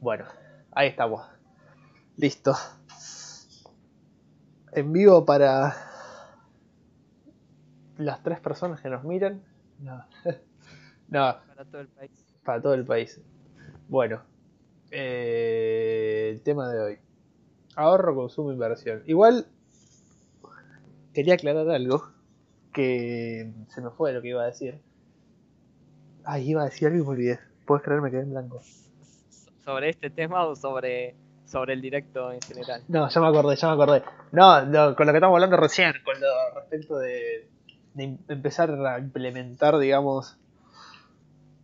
Bueno, ahí estamos. Listo. En vivo para las tres personas que nos miran. No. no. Para todo el país. Para todo el país. Bueno. Eh, el tema de hoy. Ahorro, consumo, inversión. Igual quería aclarar algo que se me fue lo que iba a decir. Ay, iba a decir algo y me olvidé. Puedes creerme que quedé en blanco. ¿Sobre este tema o sobre, sobre el directo en general? No, ya me acordé, ya me acordé. No, con lo que estamos hablando recién, con lo respecto de, de empezar a implementar, digamos,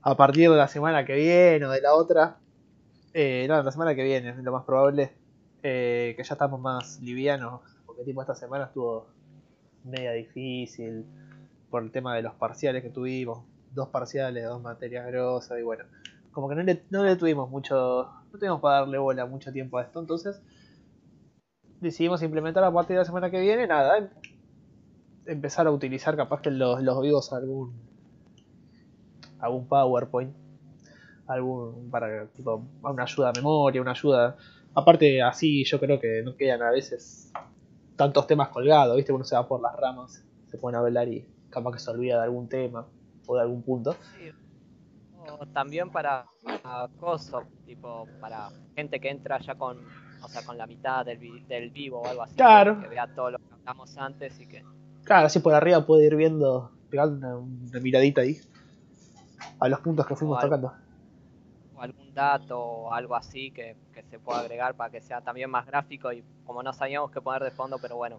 a partir de la semana que viene o de la otra. Eh, no, la semana que viene lo más probable. Eh, que ya estamos más livianos. Porque tipo esta semana estuvo media difícil por el tema de los parciales que tuvimos. Dos parciales, dos materias grosas y bueno. Como que no le, no le tuvimos mucho... No tuvimos para darle bola mucho tiempo a esto. Entonces decidimos implementar a partir de la semana que viene. Nada. em- Empezar a utilizar capaz que los, los vivos algún... Algún PowerPoint. Algún... Para tipo... Una ayuda a memoria, una ayuda... Aparte así yo creo que no quedan a veces tantos temas colgados, ¿viste? Uno se va por las ramas, se a hablar y capaz que se olvida de algún tema o de algún punto. Sí. También para, cosas, tipo, para gente que entra ya con, o sea, con la mitad del, vi- del vivo o algo así. Claro. Que vea todo lo que hablamos antes y que... Claro, así por arriba puede ir viendo, pegando una, una miradita ahí a los puntos que fuimos O algo. tocando. o algún dato o algo así que, que se pueda agregar para que sea también más gráfico y como no sabíamos qué poner de fondo, pero bueno,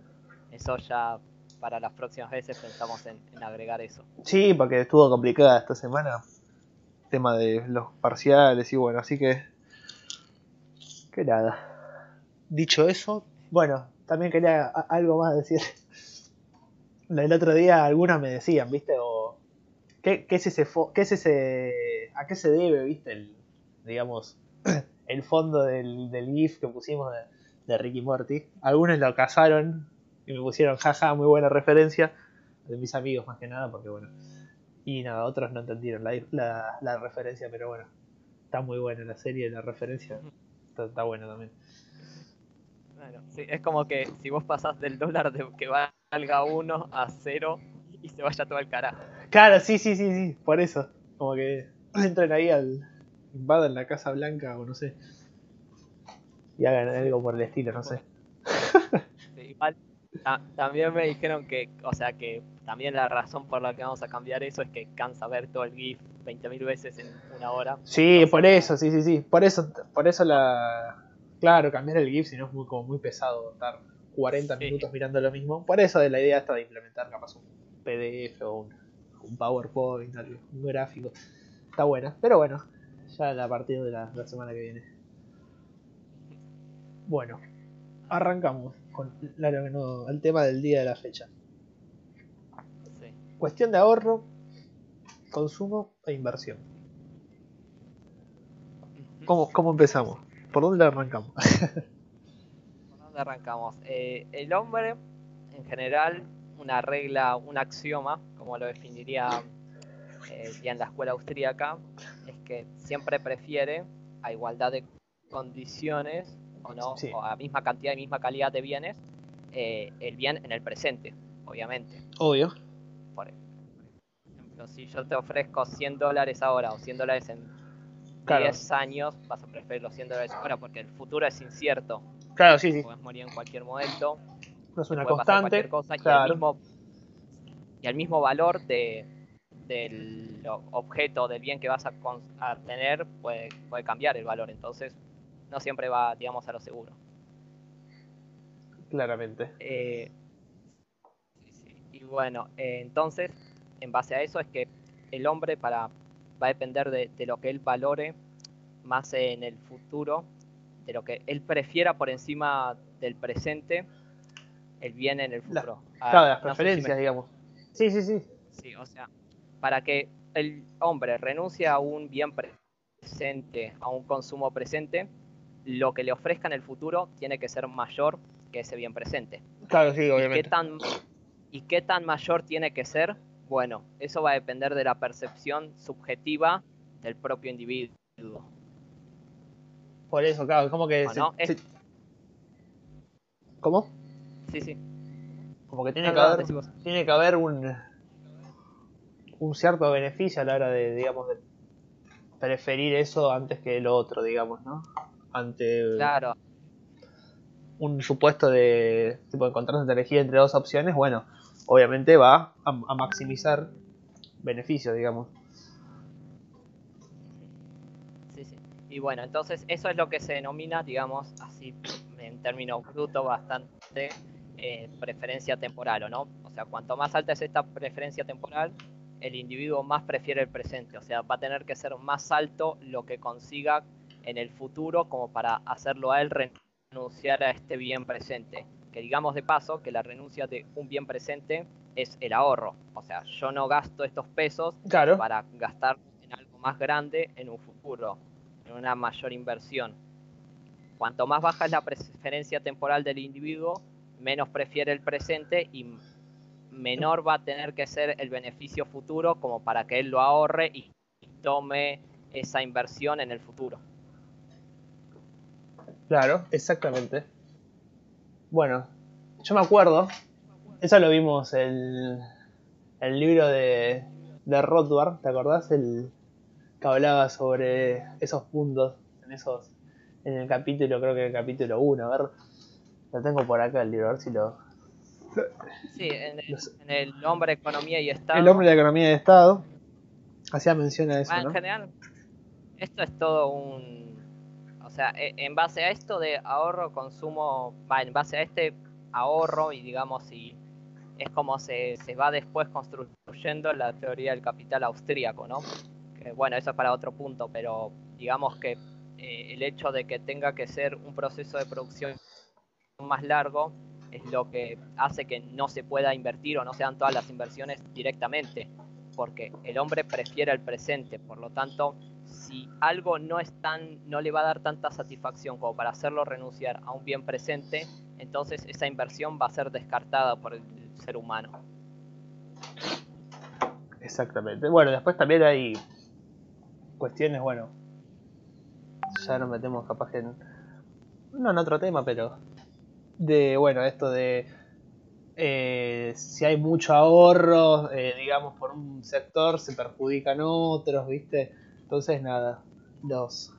eso ya para las próximas veces pensamos en, en agregar eso. Sí, porque estuvo complicada esta semana. Tema de los parciales y bueno, así que. Que nada. Dicho eso, bueno, también quería algo más decir. El otro día algunas me decían, ¿viste? O. ¿Qué, qué es ese fo- qué es ese. ¿A qué se debe, viste? El, digamos. El fondo del, del GIF que pusimos de, de Ricky Morty. Algunos lo cazaron y me pusieron jaja, muy buena referencia. De mis amigos más que nada, porque bueno. Y nada, otros no entendieron la, la, la referencia, pero bueno. Está muy buena la serie, la referencia. Está, está buena también. Bueno, sí, es como que si vos pasás del dólar de que valga 1 a 0 y se vaya todo al carajo. Claro, sí, sí, sí, sí, por eso. Como que entren ahí al. invadan la Casa Blanca o no sé. Y hagan algo por el estilo, no sé. Sí, igual, también me dijeron que, o sea, que también la razón por la que vamos a cambiar eso es que cansa ver todo el GIF 20.000 veces en una hora. Sí, por eso, sí, sí, sí. Por eso, por eso la. Claro, cambiar el GIF, si no es muy, como muy pesado estar 40 Sí. minutos mirando lo mismo. Por eso de la idea está de implementar capaz un PDF o un, un PowerPoint, algo, un gráfico. Está buena, pero bueno, ya a partir de la, la semana que viene. Bueno, arrancamos con la- la- no, el tema del día de la fecha. Sí. Cuestión de ahorro, consumo e inversión. ¿Cómo, cómo empezamos? ¿Por dónde arrancamos? ¿Por dónde arrancamos? Eh, el hombre, en general, una regla, un axioma, como lo definiría eh, ya en la escuela austríaca, es que siempre prefiere a igualdad de condiciones o no, Sí. o a misma cantidad y misma calidad de bienes, eh, el bien en el presente, obviamente. Obvio. Por ejemplo, si yo te ofrezco 100 dólares ahora o 100 dólares en Claro. 10 años, vas a preferir los 100 dólares ahora porque el futuro es incierto. Claro, sí, sí. Puedes morir en cualquier momento, No es una constante. y, el mismo, y el mismo valor de, del objeto, del bien que vas a, a tener, puede, puede cambiar el valor. Entonces, no siempre va, digamos, a lo seguro. Claramente. Eh, sí, sí. Y bueno, eh, entonces, en base a eso es que el hombre para va a depender de, de lo que él valore más en el futuro, de lo que él prefiera por encima del presente, el bien en el La- futuro. Ah, Claro, las no sé si me- preferencias, digamos. Sí, sí, sí. Sí, o sea, para que el hombre renuncie a un bien presente, a un consumo presente, lo que le ofrezca en el futuro tiene que ser mayor que ese bien presente. Claro, sí, ¿Y qué, obviamente. tan, ¿Y qué tan mayor tiene que ser? Bueno, eso va a depender de la percepción subjetiva del propio individuo. Por eso, claro, como que... ¿O se- no? se- Es- ¿Cómo? Sí, sí. Como que tiene No, que no, haber, decí vos. tiene que haber un, un cierto beneficio a la hora de, digamos, de preferir eso antes que lo otro, digamos, ¿no? Ante Claro, un supuesto de tipo de encontrarse de elegir entre dos opciones, bueno, obviamente va a, a maximizar beneficios, digamos. sí, sí. Y bueno, entonces eso es lo que se denomina, digamos, así en términos brutos, bastante eh, preferencia temporal, ¿o no? O sea, cuanto más alta es esta preferencia temporal, el individuo más prefiere el presente. O sea, va a tener que ser más alto lo que consiga en el futuro como para hacerlo a él renunciar a este bien presente. Que digamos de paso que la renuncia de un bien presente es el ahorro. O sea, yo no gasto estos pesos Claro, para gastar en algo más grande en un futuro, en una mayor inversión. Cuanto más baja es la preferencia temporal del individuo, menos prefiere el presente y menor va a tener que ser el beneficio futuro como para que él lo ahorre y tome esa inversión en el futuro. Claro, exactamente. Bueno, yo me acuerdo, eso lo vimos el, el libro de, de Rothbard, ¿te acordás? El que hablaba sobre esos puntos en esos en el capítulo, creo que en el capítulo 1, a ver, lo tengo por acá el libro, a ver si lo... Sí, en el, en el hombre, economía y Estado. El hombre de economía de Estado, hacía mención a eso, Ah, en ¿no? general, esto es todo un... O sea, e- en base a esto de ahorro, consumo, en base a este ahorro y digamos, y es como se, se va después construyendo la teoría del capital austríaco, ¿no? Bueno, eso es para otro punto, pero digamos que eh, el hecho de que tenga que ser un proceso de producción más largo es lo que hace que no se pueda invertir o no sean todas las inversiones directamente porque el hombre prefiere el presente, por lo tanto, si algo no es tan, no le va a dar tanta satisfacción como para hacerlo renunciar a un bien presente, entonces esa inversión va a ser descartada por el ser humano. Exactamente. Bueno, después también hay cuestiones, bueno, ya nos metemos capaz en, no en otro tema, pero de, bueno, esto de eh, si hay mucho ahorro, eh, digamos, por un sector, se perjudican otros, ¿viste? Entonces, nada, los,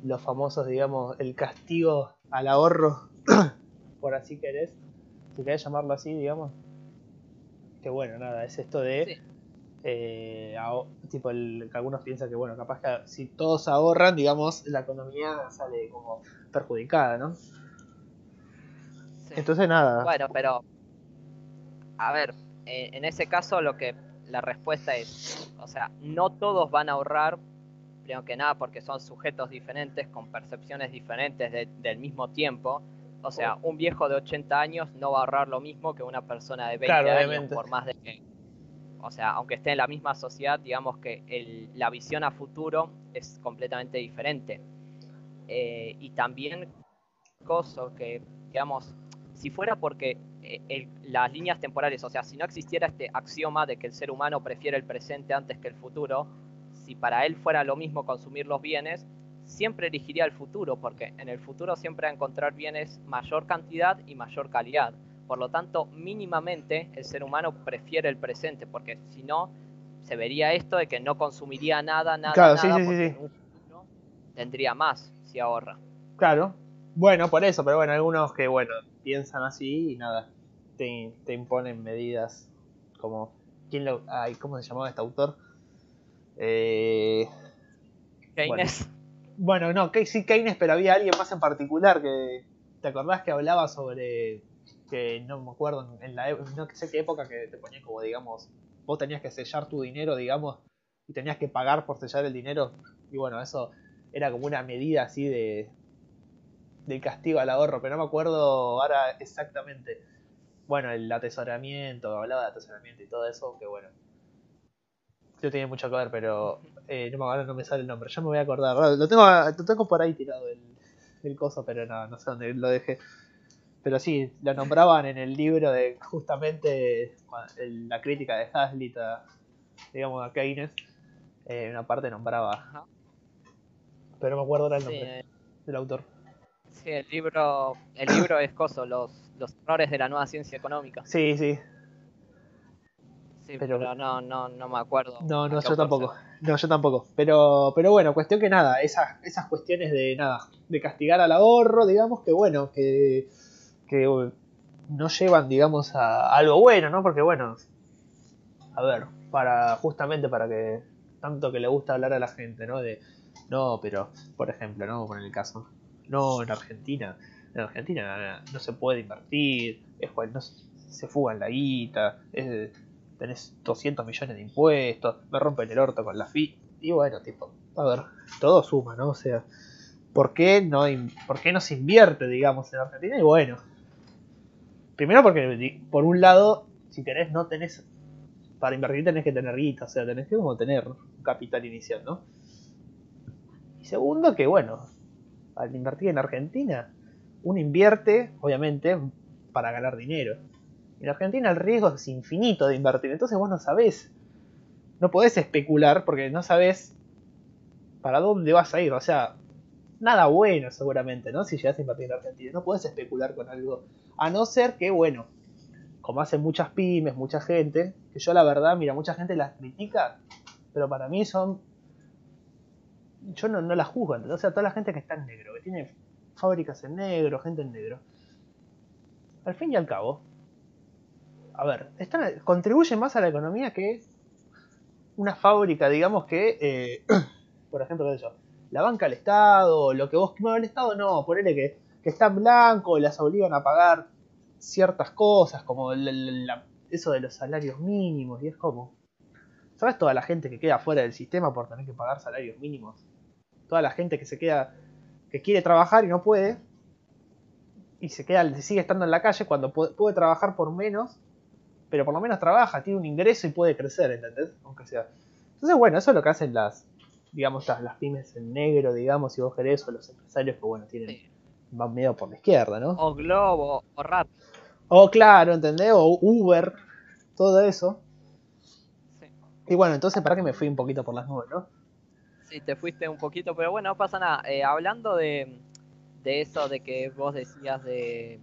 los famosos, digamos, el castigo al ahorro, por así querés, si querés llamarlo así, digamos. Que bueno, nada, es esto de Sí. eh, aho- tipo el, que algunos piensan que bueno capaz que si todos ahorran digamos la economía sale como perjudicada no Sí. entonces nada Bueno, pero a ver, eh, en ese caso lo que la respuesta es, o sea, no todos van a ahorrar, primero que nada porque son sujetos diferentes con percepciones diferentes de- del mismo tiempo. O sea, un viejo de 80 años no va a ahorrar lo mismo que una persona de 20 Claro, años, obviamente. por más de que, o sea, aunque esté en la misma sociedad, digamos que el- la visión a futuro es completamente diferente. Eh, y también cosa que, digamos, si fuera porque el- las líneas temporales, o sea, si no existiera este axioma de que el ser humano prefiere el presente antes que el futuro, si para él fuera lo mismo consumir los bienes, siempre elegiría el futuro, porque en el futuro siempre va a encontrar bienes mayor cantidad y mayor calidad. Por lo tanto, mínimamente el ser humano prefiere el presente, porque si no, se vería esto de que no consumiría nada, nada, Claro, nada, sí, sí, porque sí. en un futuro tendría más si ahorra. claro bueno por eso pero bueno algunos que bueno piensan así y nada te, te imponen medidas como quién lo ay cómo se llamaba este autor eh, Keynes, Bueno, no, que sí Keynes, pero había alguien más en particular que. ¿Te acordás que hablaba sobre. que no me acuerdo, en la e- no sé qué época que te ponía como, digamos, vos tenías que sellar tu dinero, digamos, y tenías que pagar por sellar el dinero? Y bueno, eso era como una medida así de. del castigo al ahorro, pero no me acuerdo ahora exactamente. Bueno, el atesoramiento, hablaba de atesoramiento y todo eso, que bueno. Yo tiene mucho que ver, pero eh, no, me- ahora no me sale el nombre. Ya me voy a acordar. Ah, Lo tengo, lo tengo por ahí tirado el, el coso, pero no, no sé dónde lo dejé. Pero sí, lo nombraban en el libro de justamente la crítica de Hazlitt a, digamos, a Keynes. Eh, una parte nombraba Ajá. pero no me acuerdo ahora el nombre del autor. Sí, el libro, el libro es coso, los, los errores de la nueva ciencia económica. Sí, sí. Sí, pero, no, no, no me acuerdo. No, no, yo tampoco. No, yo tampoco. Pero, pero bueno, cuestión que nada, esas, esas cuestiones de nada, de castigar al ahorro, digamos que bueno, que, que no llevan, digamos, a, algo bueno, ¿no? Porque bueno, a ver, para justamente para que tanto que le gusta hablar a la gente, ¿no? De no, pero por ejemplo, no, por el caso, no en Argentina, en Argentina no, se puede invertir, es no se fugan la guita, es, tenés 200 millones de impuestos, me rompen el orto con la FI y bueno, tipo, a ver, todo suma, ¿no? O sea, ¿por qué no por qué no se invierte, digamos, en Argentina? Y bueno, Primero porque, por un lado, si querés, no tenés. Para invertir tenés que tener guita, o sea, tenés que como tener un capital inicial, ¿no? Y segundo, que bueno, al invertir en Argentina, uno invierte, obviamente, para ganar dinero. En Argentina el riesgo es infinito de invertir, entonces vos no sabés, no podés especular porque no sabés para dónde vas a ir, o sea, nada bueno seguramente, ¿no? Si llegas a invertir en Argentina, no podés especular con algo a no ser que, bueno, como hacen muchas pymes, mucha gente, que yo la verdad, mira, mucha gente las critica, pero para mí son... Yo no, las juzgo, O sea, toda la gente que está en negro, que tiene fábricas en negro, gente en negro. Al fin y al cabo, a ver, están, contribuye más a la economía que una fábrica, digamos que, eh, por ejemplo, la banca al Estado, lo que vos... No, el Estado no, ponele que que están blancos, las obligan a pagar ciertas cosas, como eso de los salarios mínimos, y es como, ¿sabes toda la gente que queda fuera del sistema por tener que pagar salarios mínimos? Toda la gente que se queda, que quiere trabajar y no puede, y se queda, sigue estando en la calle cuando puede, trabajar por menos, pero por lo menos trabaja, tiene un ingreso y puede crecer, ¿entendés? Aunque sea. Entonces, bueno, eso es lo que hacen las, digamos, las, las pymes en negro, digamos, si vos querés, o los empresarios que, bueno, tienen va medio por la izquierda, ¿no? O Globo, o Rap. O claro, ¿entendés? O Uber, todo eso. Sí. Y bueno, entonces para que me fui un poquito por las nubes, ¿no? Sí, te fuiste un poquito, pero bueno, no pasa nada. Eh, hablando de, de eso de que vos decías de,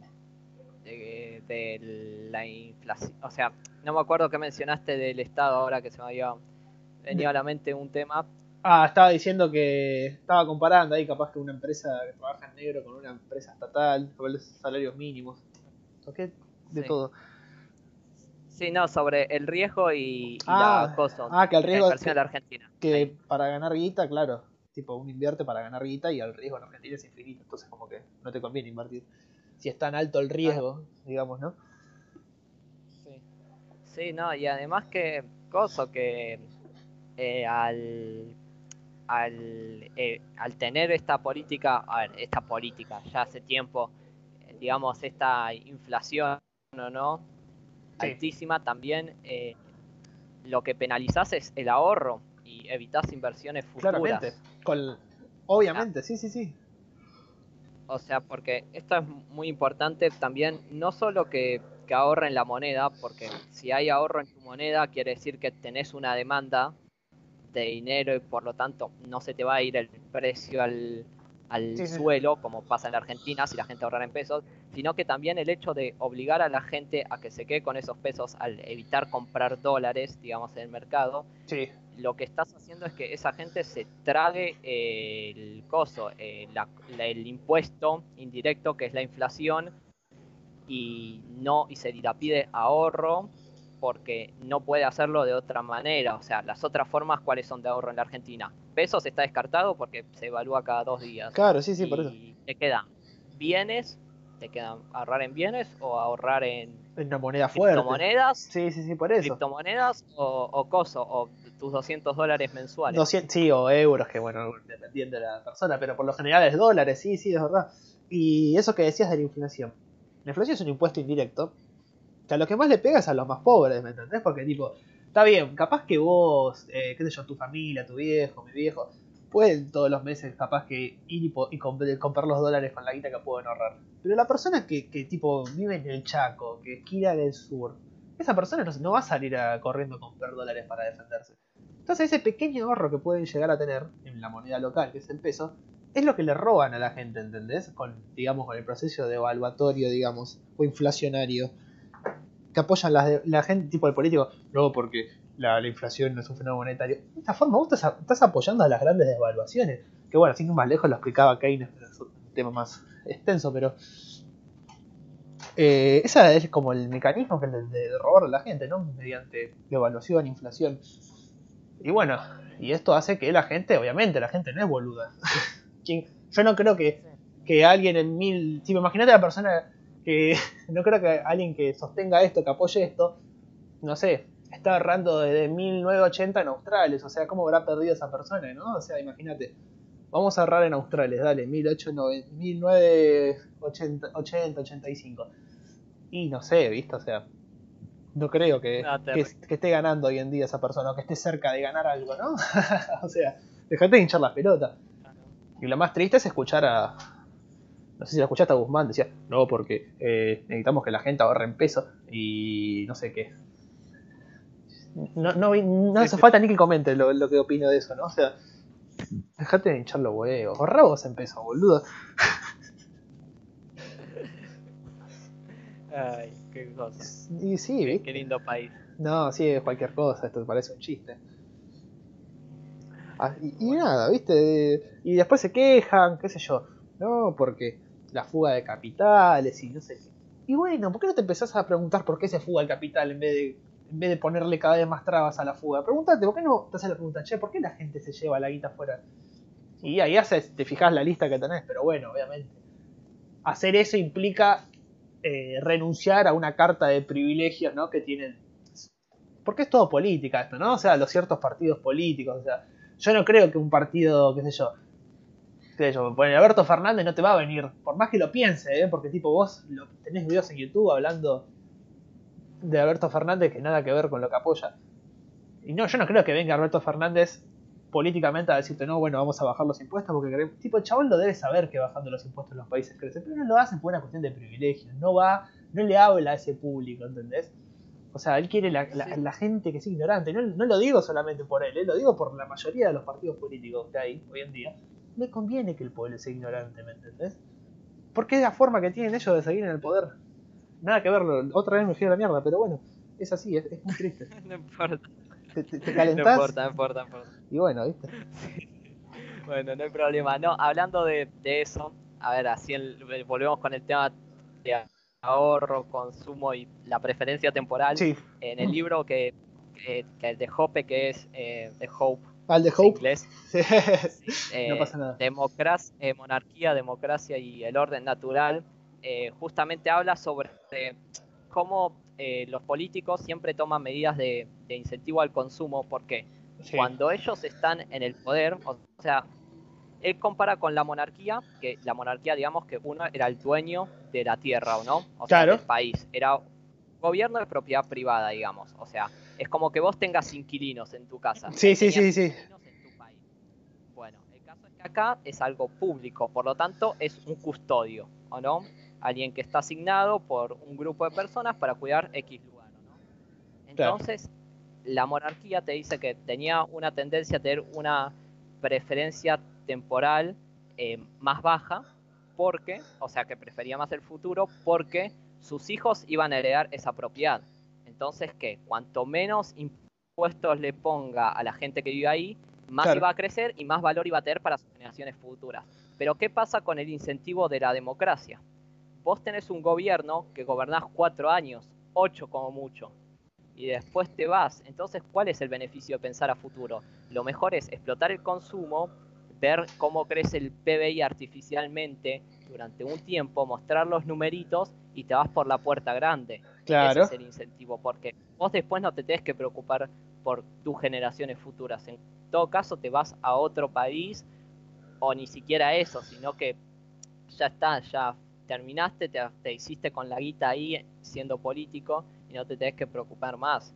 de, la inflación, o sea, no me acuerdo que mencionaste del Estado ahora que se me había venido a la mente un tema, Ah, estaba diciendo que estaba comparando ahí capaz que una empresa que trabaja en negro con una empresa estatal, con los salarios mínimos. Toqué de todo. Sí, no, sobre el riesgo y, ah, la cosa. Ah, que el riesgo es que, Argentina. Que para ganar guita, claro, tipo uno invierte para ganar guita y el riesgo en Argentina es infinito, entonces como que no te conviene invertir. Si es tan alto el riesgo, digamos, ¿no? Sí. Sí, no, y además que, cosa que eh, al al, eh, al tener esta política, a ver, esta política ya hace tiempo, eh, digamos, esta inflación, ¿no? Altísima, también eh, lo que penalizas es el ahorro y evitas inversiones futuras. Claramente, obviamente, sí, sí, sí. O sea, porque esto es muy importante también, no solo que, que ahorren la moneda, porque si hay ahorro en tu moneda, quiere decir que tenés una demanda de dinero y por lo tanto no se te va a ir el precio al, suelo, como pasa en la Argentina, si la gente ahorra en pesos, sino que también el hecho de obligar a la gente a que se quede con esos pesos al evitar comprar dólares, digamos, en el mercado, lo que estás haciendo es que esa gente se trague eh, el coso, eh, el impuesto indirecto que es la inflación y no y se dilapide ahorro porque no puede hacerlo de otra manera. O sea, las otras formas, ¿cuáles son de ahorro en la Argentina? Pesos está descartado porque se evalúa cada dos días. Claro, sí, sí, por eso. Te quedan bienes, te quedan ahorrar en bienes o ahorrar en, en una moneda fuerte. Criptomonedas. Sí, sí, sí, por eso. Criptomonedas o, o coso, o tus 200 dólares mensuales. 200, sí, o euros, que bueno, dependiendo de la persona, pero por lo general es dólares, sí, sí, es verdad. Y eso que decías de la inflación. La inflación es un impuesto indirecto que a lo que más le pegas a los más pobres, ¿me entendés? Porque tipo, está bien, capaz que vos, eh, qué sé yo, tu familia, tu viejo, mi viejo, pueden todos los meses capaz que ir y, y comprar los dólares con la guita que pueden ahorrar. Pero la persona que, que tipo vive en el Chaco, que esquila del sur, esa persona no, va a salir corriendo a comprar dólares para defenderse. Entonces ese pequeño ahorro que pueden llegar a tener en la moneda local, que es el peso, es lo que le roban a la gente, ¿entendés? Con, digamos, con el proceso de evaluatorio, digamos, o inflacionario, que apoyan la, la gente, tipo el político, no, porque la, la, inflación no es un fenómeno monetario. De esta forma vos estás, estás, apoyando a las grandes devaluaciones, que bueno, así que más lejos lo explicaba Keynes, pero es un tema más extenso, pero... Eh, ese es como el mecanismo que de, de robar a la gente, ¿no? Mediante devaluación, inflación. Y bueno, y esto hace que la gente, obviamente, la gente no es boluda. Yo no creo que, que alguien en mil. Si me imagínate a la persona que. No creo que alguien que sostenga esto, que apoye esto, no sé, está ahorrando desde 1980 en Australes. O sea, ¿cómo habrá perdido esa persona, no? O sea, imagínate. Vamos a ahorrar en Australes, dale, 1980, 80, 85. Y no sé, ¿viste? O sea, no creo que, no, que, que, esté ganando hoy en día esa persona, o que esté cerca de ganar algo, ¿no? o sea, dejate de hinchar las pelotas. Y lo más triste es escuchar a. No sé si lo escuchaste a Guzmán, decía, no, porque eh, necesitamos que la gente ahorre en peso y no sé qué. No, no, no hace falta ni que comente lo, lo, que opino de eso, ¿no? O sea, dejate de hinchar los huevos, ahorra vos en peso, boludo. Ay, qué cosa. Y sí, qué, qué lindo país. No, sí, es cualquier cosa, esto parece un chiste. Ah, y, y, nada, ¿viste? Y después se quejan, qué sé yo. No, porque la fuga de capitales y no sé qué. Y bueno, ¿por qué no te empezás a preguntar por qué se fuga el capital en vez de, en vez de ponerle cada vez más trabas a la fuga? Pregúntate, ¿por qué no te haces la pregunta, che, ¿por qué la gente se lleva la guita afuera? Y ahí te fijas la lista que tenés, pero bueno, obviamente. Hacer eso implica eh, renunciar a una carta de privilegios, ¿no? Que tienen. Porque es todo política esto, ¿no? O sea, los ciertos partidos políticos, o sea yo no creo que un partido, qué sé yo, qué sé yo, bueno, Alberto Fernández no te va a venir, por más que lo piense, ¿eh? porque tipo vos lo, tenés videos en YouTube hablando de Alberto Fernández que nada que ver con lo que apoya. Y no, yo no creo que venga Alberto Fernández políticamente a decirte, no, bueno, vamos a bajar los impuestos, porque tipo, el chabón lo debe saber que bajando los impuestos en los países crece, pero no lo hacen por una cuestión de privilegios, no va, no le habla a ese público, ¿entendés? O sea, él quiere la, la, la gente que es ignorante. No, no, lo digo solamente por él, ¿eh? lo digo por la mayoría de los partidos políticos que hay hoy en día. Le conviene que el pueblo sea ignorante, ¿me entendés? Porque es la forma que tienen ellos de seguir en el poder. Nada que verlo, otra vez me fui a la mierda, pero bueno, es así, es, es muy triste. no importa. Te, te, te calentás. No importa, no importa, no importa. Y bueno, ¿viste? bueno, no hay problema. No, hablando de, de eso, a ver, así el, volvemos con el tema de ahorro, consumo y la preferencia temporal. Sí. En el libro que, que, que de Hope, que es eh, The Hope. Al de Hope. Inglés, Sí. eh, no pasa nada. Democracia, eh, monarquía, democracia y el orden natural. eh, justamente habla sobre cómo eh, los políticos siempre toman medidas de, de incentivo al consumo. porque Sí. Cuando ellos están en el poder, o sea, él compara con la monarquía, que la monarquía, digamos que uno era el dueño de la tierra, ¿o no? O sea, Claro. del país. Era gobierno de propiedad privada, digamos. O sea, es como que vos tengas inquilinos en tu casa. Sí, sí, sí, sí. Bueno, el caso es que acá es algo público, por lo tanto es un custodio, ¿o no? Alguien que está asignado por un grupo de personas para cuidar X lugar, ¿o no? Claro. Entonces, la monarquía te dice que tenía una tendencia a tener una preferencia temporal eh, más baja, porque, o sea, que prefería más el futuro, porque sus hijos iban a heredar esa propiedad. Entonces, que cuanto menos impuestos le ponga a la gente que vive ahí, más Claro. iba a crecer y más valor iba a tener para sus generaciones futuras. Pero, ¿qué pasa con el incentivo de la democracia? Vos tenés un gobierno que gobernás cuatro años, ocho como mucho, y después te vas. Entonces, ¿cuál es el beneficio de pensar a futuro? Lo mejor es explotar el consumo, ver cómo crece el PBI artificialmente durante un tiempo, mostrar los numeritos y te vas por la puerta grande. Claro. Ese es el incentivo, porque vos después no te tenés que preocupar por tus generaciones futuras. En todo caso, te vas a otro país o ni siquiera eso, sino que ya está, ya terminaste, te, te hiciste con la guita ahí siendo político y no te tenés que preocupar más.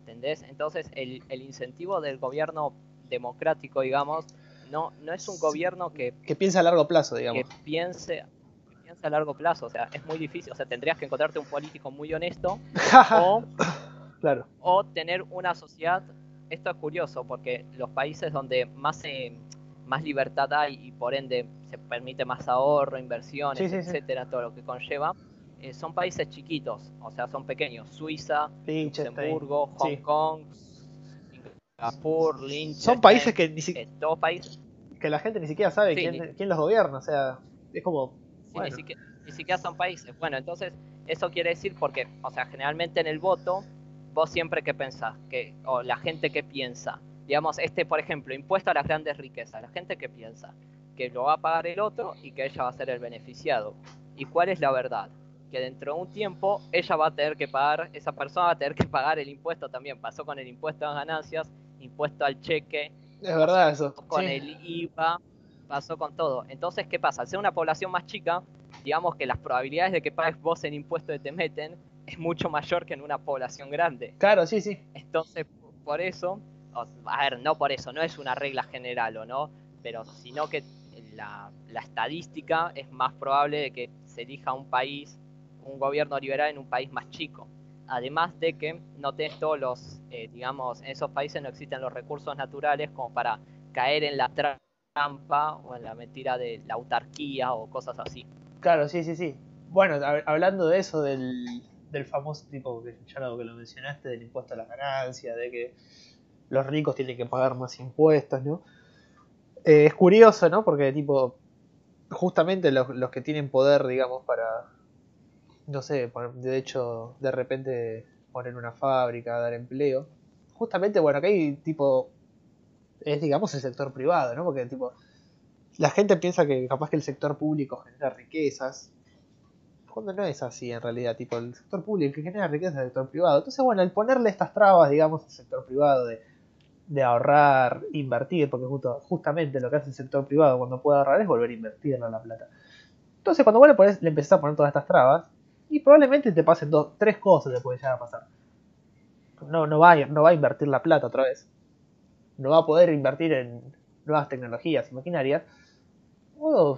¿Entendés? Entonces, el, el incentivo del gobierno democrático, digamos, no, no es un gobierno que, Que piensa a largo plazo, que digamos. piense que piense a largo plazo. O sea, es muy difícil. O sea, tendrías que encontrarte un político muy honesto o, claro. o tener una sociedad esto es curioso porque los países donde más, más libertad hay y por ende se permite más ahorro, inversiones, etcétera, todo lo que conlleva, eh, son países chiquitos, o sea, son pequeños. Suiza, Luxemburgo, Hong Kong, Singapur. Son países que ni siquiera. Países. Que la gente ni siquiera sabe quién, quién, los gobierna, o sea, es como. ni, siquiera, ni siquiera son países. Bueno, entonces, eso quiere decir porque, o sea, generalmente en el voto, vos siempre que pensás, que, o la gente que piensa, digamos, este, por ejemplo, impuesto a las grandes riquezas, la gente que piensa que lo va a pagar el otro y que ella va a ser el beneficiado. ¿Y cuál es la verdad? Que dentro de un tiempo ella va a tener que pagar, esa persona va a tener que pagar el impuesto también. Pasó con el impuesto a las ganancias, impuesto al cheque. Es verdad eso. Con el IVA, pasó con todo. Entonces, ¿qué pasa? Al ser una población más chica, digamos que las probabilidades de que pagues vos en impuesto que te meten es mucho mayor que en una población grande. Claro, sí, sí. Entonces, por eso, a ver, no por eso, no es una regla general o no, pero sino que la, estadística es más probable de que se elija un país, un gobierno liberal en un país más chico. Además de que no todos los, eh, digamos, en esos países no existen los recursos naturales como para caer en la trampa o en la mentira de la autarquía o cosas así. Claro, sí, sí, sí. Bueno, hablando de eso, del, famoso tipo, que ya lo que lo mencionaste, del impuesto a la ganancia, de que los ricos tienen que pagar más impuestos, ¿no? Eh, es curioso, ¿no? Porque, tipo, justamente los, que tienen poder, digamos, para, no sé, de hecho, de repente poner una fábrica, dar empleo, justamente, bueno, acá hay, tipo, es, digamos, el sector privado, ¿no? Porque, tipo, la gente piensa que capaz que el sector público genera riquezas, cuando no es así en realidad, tipo el sector público que genera riqueza es el sector privado. Entonces, bueno, el ponerle estas trabas, digamos, al sector privado de, de ahorrar, invertir, porque justo, justamente lo que hace el sector privado cuando puede ahorrar es volver a invertir en la plata. Entonces, cuando vos le, le empezás a poner todas estas trabas, y probablemente te pasen dos, tres cosas te puede llegar a pasar. No, no, va, no va a invertir la plata otra vez. No va a poder invertir en nuevas tecnologías, maquinarias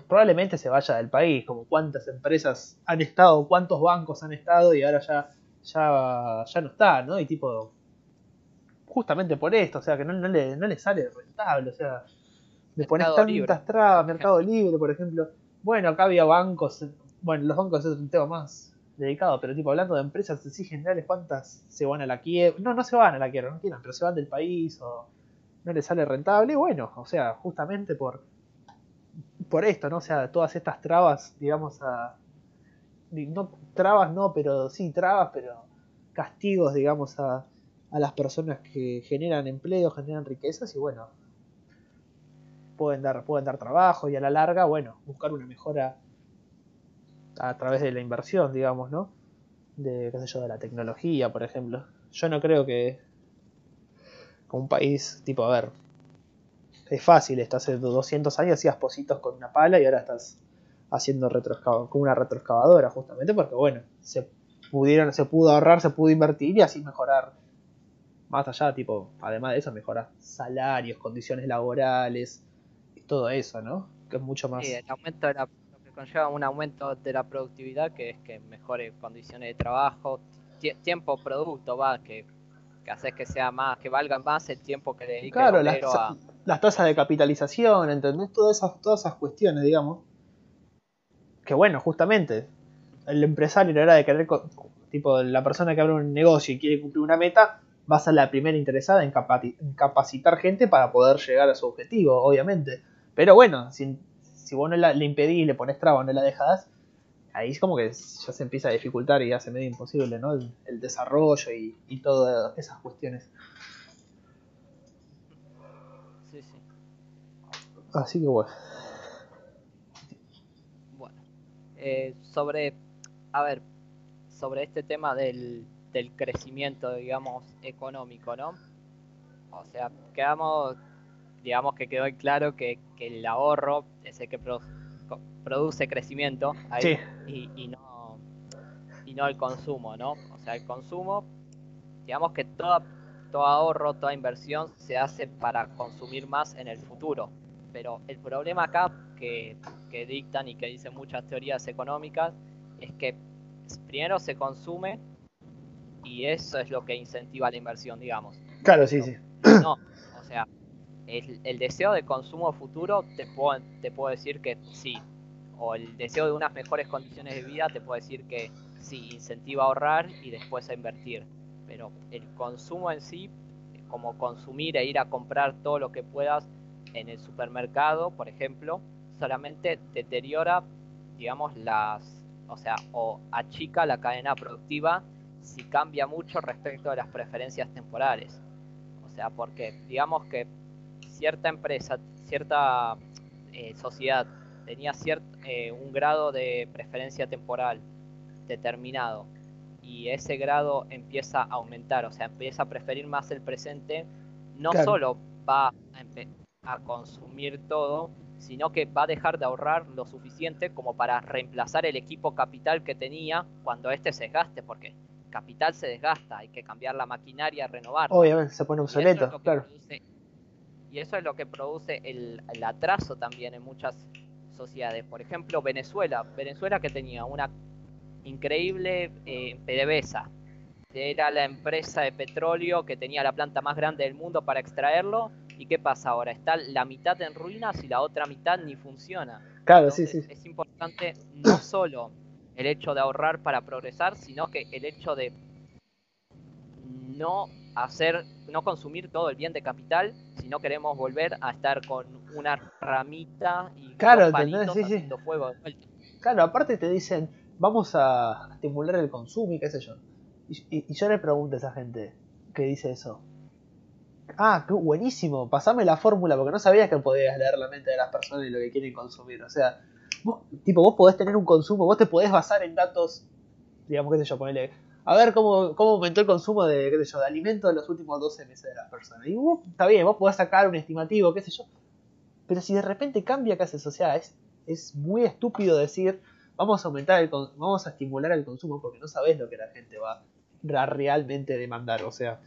probablemente se vaya del país, como cuántas empresas han estado, cuántos bancos han estado y ahora ya, ya, ya no está, ¿no? Y tipo, justamente por esto, o sea, que no, no, le, no le sale rentable, o sea, le pones tantas trabas, Mercado Libre, por ejemplo. Bueno, acá había bancos, bueno, los bancos es un tema más dedicado, pero tipo, hablando de empresas sí generales, ¿cuántas se van a la quiebra? No, no se van a la quiebra, no quieran, pero se van del país o no les sale rentable, bueno, o sea, justamente por por esto, ¿no? O sea, todas estas trabas, digamos, a... No, trabas no, pero sí, trabas, pero castigos, digamos, a, a las personas que generan empleo, generan riquezas y bueno, pueden dar, pueden dar trabajo y a la larga, bueno, buscar una mejora a través de la inversión, digamos, ¿no? De, qué sé yo, de la tecnología, por ejemplo. Yo no creo que un país, tipo, a ver, es fácil, estás hace 200 años hacías positos con una pala y ahora estás haciendo con una retroexcavadora justamente porque bueno, se pudieron, se pudo ahorrar, se pudo invertir y así mejorar más allá, tipo, además de eso, mejorar salarios, condiciones laborales y todo eso, ¿no? Que es mucho más. Sí, el aumento de la, que conlleva un aumento de la productividad, que es que mejore condiciones de trabajo, tiempo, producto, va, que, que haces que sea más, que valga más el tiempo que le dedica claro, a las tasas de capitalización, ¿entendés? Todas esas, todas esas cuestiones, digamos. Que bueno, justamente, el empresario era de querer, tipo, la persona que abre un negocio y quiere cumplir una meta, va a ser la primera interesada en, capacitar gente para poder llegar a su objetivo, obviamente. Pero bueno, si, si vos no le impedís, le pones traba o no la dejas, ahí es como que ya se empieza a dificultar y hace medio imposible, ¿no? El, desarrollo y, y todas esas cuestiones. Así que bueno. Bueno. Eh, sobre, a ver, sobre este tema del, del crecimiento, digamos, económico, ¿no? O sea, quedamos, digamos que quedó claro que, que el ahorro es el que produce crecimiento ahí y, y, no, y no el consumo, ¿no? O sea, el consumo, digamos que toda, todo ahorro, toda inversión se hace para consumir más en el futuro. Pero el problema acá que, dictan y que dicen muchas teorías económicas es que primero se consume y eso es lo que incentiva la inversión, digamos. Claro, sí, sí. No, o sea, el, deseo de consumo futuro te puedo, te puedo decir que sí. O el deseo de unas mejores condiciones de vida te puedo decir que sí, incentiva a ahorrar y después a invertir. Pero el consumo en sí, como consumir e ir a comprar todo lo que puedas en el supermercado, por ejemplo, solamente deteriora, digamos, las, o sea, o achica la cadena productiva si cambia mucho respecto a las preferencias temporales. O sea, porque digamos que cierta empresa, cierta eh, sociedad tenía cierto, eh, un grado de preferencia temporal determinado y ese grado empieza a aumentar, o sea, empieza a preferir más el presente, no solo va a, a consumir todo, sino que va a dejar de ahorrar lo suficiente como para reemplazar el equipo capital que tenía cuando este se desgaste, porque capital se desgasta, hay que cambiar la maquinaria, renovar. Obviamente, se pone obsoleto, claro. Y eso es lo que produce el, atraso también en muchas sociedades. Por ejemplo, Venezuela. Venezuela que tenía una increíble eh, PDVSA. Era la empresa de petróleo que tenía la planta más grande del mundo para extraerlo. ¿Y qué pasa ahora? Está la mitad en ruinas y la otra mitad ni funciona. Claro, sí, sí. Es importante no solo el hecho de ahorrar para progresar, sino que el hecho de no hacer, no consumir todo el bien de capital, si no queremos volver a estar con una ramita y claro, palitos sí, sí. fuego Claro, aparte te dicen, vamos a estimular el consumo y qué sé yo. Y, yo le pregunto a esa gente que dice eso. Ah, qué buenísimo, pasame la fórmula porque no sabías que podías leer la mente de las personas y lo que quieren consumir. O sea, vos, tipo, vos podés tener un consumo, vos te podés basar en datos, digamos, qué sé yo, ponele, a ver cómo, cómo aumentó el consumo de, qué sé yo, de alimentos en los últimos 12 meses de las personas. Y vos, está bien, vos podés sacar un estimativo, qué sé yo, pero si de repente cambia casi social, es, es muy estúpido decir, vamos a aumentar el, vamos a estimular el consumo porque no sabés lo que la gente va a realmente demandar, o sea,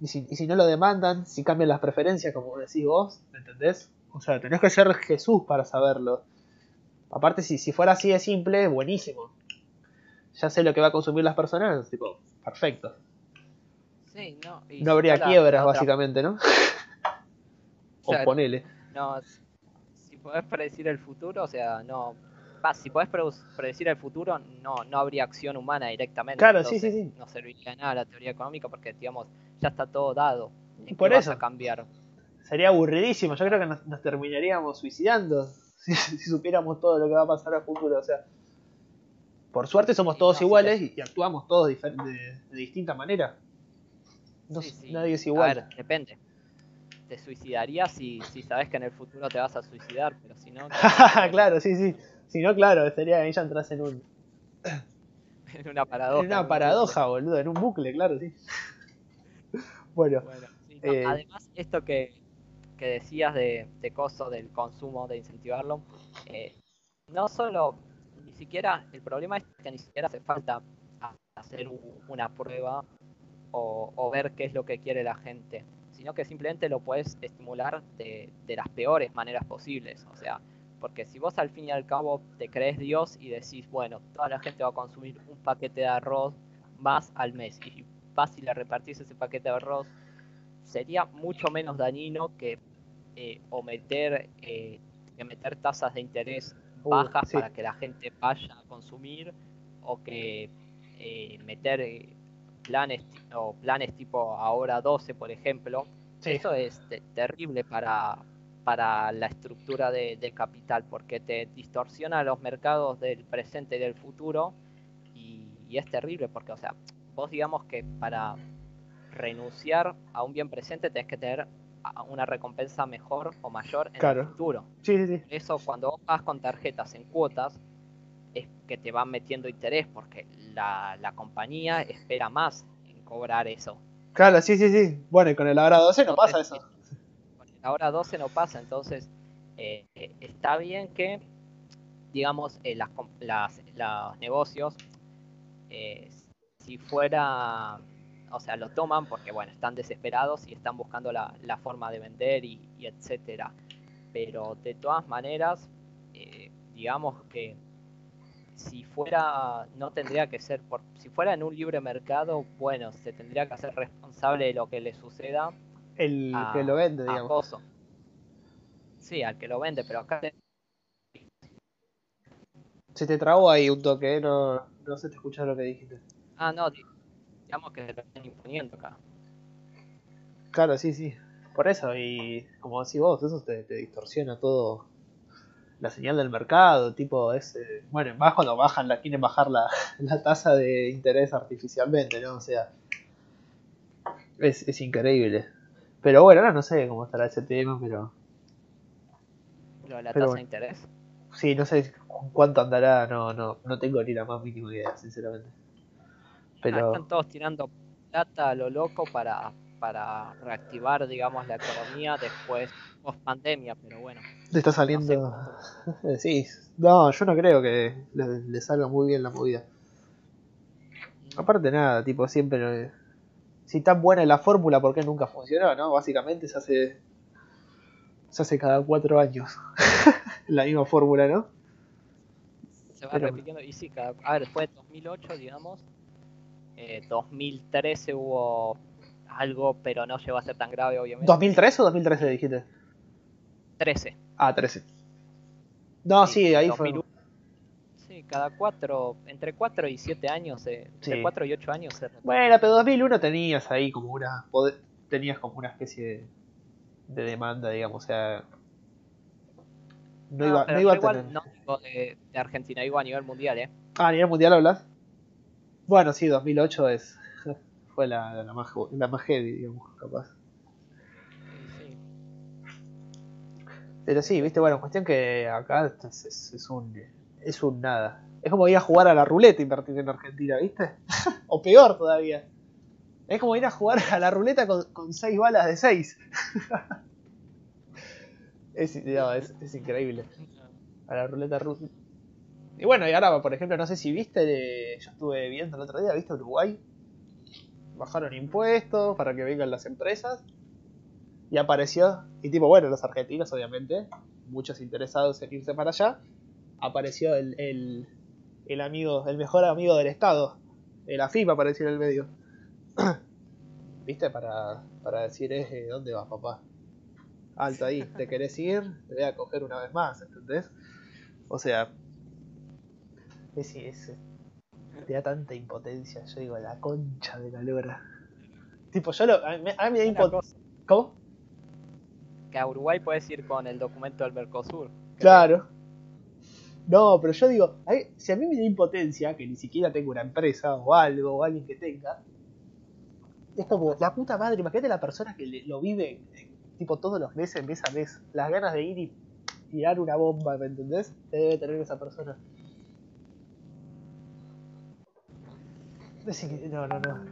y si, y si no lo demandan, si cambian las preferencias, como decís vos, ¿me entendés? O sea, tenés que ser Jesús para saberlo. Aparte, si, si fuera así de simple, buenísimo. Ya sé lo que va a consumir las personas, tipo, perfecto. Sí, no. no habría quiebras, básicamente, ¿no? o, ponele. No, si podés predecir el futuro, o sea, no. si podés predecir el futuro, no, no habría acción humana directamente. Claro, sí, sí, sí. No serviría nada la teoría económica porque, digamos, ya está todo dado. Por eso. a cambiar. Sería aburridísimo. Yo creo que nos terminaríamos suicidando si, supiéramos todo lo que va a pasar a futuro. O sea, por suerte somos todos iguales y, actuamos todos de, de, distinta manera. Nadie es igual. A ver, depende. Te suicidarías si, si sabes que en el futuro te vas a suicidar, pero si no. claro, sí, sí. Si no, claro, sería que ella entras en un. en una paradoja. En una paradoja, boludo, en un bucle, claro, sí. bueno. Eh, además, esto que, que decías de, de costo del consumo, de incentivarlo, eh, no solo, siquiera, el problema es que ni siquiera hace falta hacer una prueba o, ver qué es lo que quiere la gente, sino que simplemente lo puedes estimular de, de las peores maneras posibles. O sea, porque si vos al fin y al cabo te crees Dios y decís, bueno, toda la gente va a consumir un paquete de arroz más al mes y fácil a repartirse ese paquete de arroz sería mucho menos dañino que eh, o meter, eh, que meter tasas de interés uh, bajas para que la gente vaya a consumir o que eh, meter planes o planes tipo ahora 12 por ejemplo. Eso es terrible para para la estructura de, capital porque te distorsiona los mercados del presente y del futuro y, y es terrible porque o sea vos digamos que para renunciar a un bien presente tenés que tener una recompensa mejor o mayor en el futuro. Eso cuando vos vas con tarjetas en cuotas es que te van metiendo interés porque la, compañía espera más en cobrar eso. Claro, sí, sí, sí. Bueno, y con el ahora 12 no pasa eso. Con el ahora 12 no pasa, entonces eh, está bien que, digamos, eh, las, los negocios, eh, si fuera o sea, lo toman porque, bueno, están desesperados y están buscando la, forma de vender y, etcétera. Pero de todas maneras, eh, digamos que si fuera, no tendría que ser, por, si fuera en un libre mercado, bueno, se tendría que hacer responsable de lo que le suceda El a- que lo vende, digamos. coso. Sí, al que lo vende, pero acá Se te trabó ahí un toque, ¿eh? no, no se te escucha lo que dijiste. Ah, no, digamos que se lo están imponiendo acá. Claro, sí, sí. Por eso, y como decís vos, eso te, te distorsiona todo la señal del mercado, tipo, es, eh, bueno, más cuando bajan, la, quieren bajar la, la tasa de interés artificialmente, ¿no? O sea, es, es increíble. Pero bueno, ahora no sé cómo estará ese tema, pero Lo de la tasa bueno. de interés. sí, no sé cuánto andará, no, no, no tengo ni la más mínima idea, sinceramente. Ah, Pero están todos tirando plata a lo loco para, para reactivar, digamos, la economía después, post pandemia, pero bueno. le está No sé saliendo... cuánto- Sí, no, yo no creo que le, le salga muy bien la movida. Aparte nada, tipo, siempre... Si tan buena es la fórmula, ¿por qué nunca funcionó, no? Básicamente se hace... Se hace cada cuatro años. la misma fórmula, ¿no? se va Pero- repitiendo. Y sí, cada, a ver, después de 2008, digamos, eh, 2013 hubo algo, pero no llegó a ser tan grave, obviamente. ¿2003 o 2013 dijiste? 13. Ah, 13. No, sí, ahí fue... 2001. Sí, cada cuatro, entre 4 y 7 años, eh, entre Sí. 4 y 8 años se repite. Bueno, pero 2001 tenías ahí como una... Tenías como una especie de, de demanda, digamos, o sea... No Ah, iba, no iba a igual tener... no de, de Argentina, digo a nivel mundial, ¿eh? Ah, a nivel mundial hablas. Bueno, sí, 2008 es fue la, la, más, la más heavy, digamos, capaz. Pero sí, viste, bueno, cuestión que acá es, es- un es un nada. Es como ir a jugar a la ruleta invertir en Argentina, ¿viste? o peor todavía. Es como ir a jugar a la ruleta con, con seis balas de 6. es, es, es increíble. A la ruleta rusa. Y bueno, y ahora, por ejemplo, no sé si viste, yo estuve viendo el otro día, ¿viste Uruguay? Bajaron impuestos para que vengan las empresas. Y apareció, y tipo, bueno, los argentinos, obviamente, muchos interesados en irse para allá. Apareció el, el, el amigo, el mejor amigo del Estado, el AFIP apareció en el medio. ¿Viste? Para, para decir, eh, ¿dónde vas, papá? Alto ahí, ¿te querés ir? Te voy a coger una vez más, ¿entendés? O sea, es, es, te da tanta impotencia, yo digo, la concha de la lora. Tipo, yo lo, a mí, a mí me da impotencia. ¿Cómo? que a Uruguay puedes ir con el documento del Mercosur. Claro. No, pero yo digo, a mí- si a mí me da impotencia, que ni siquiera tengo una empresa o algo, o alguien que tenga, es como, la puta madre, imagínate la persona que le- lo vive, eh, tipo, todos los meses, mes a mes, las ganas de ir y tirar una bomba, ¿me entendés? Que debe tener esa persona. Es incre- No, no, no.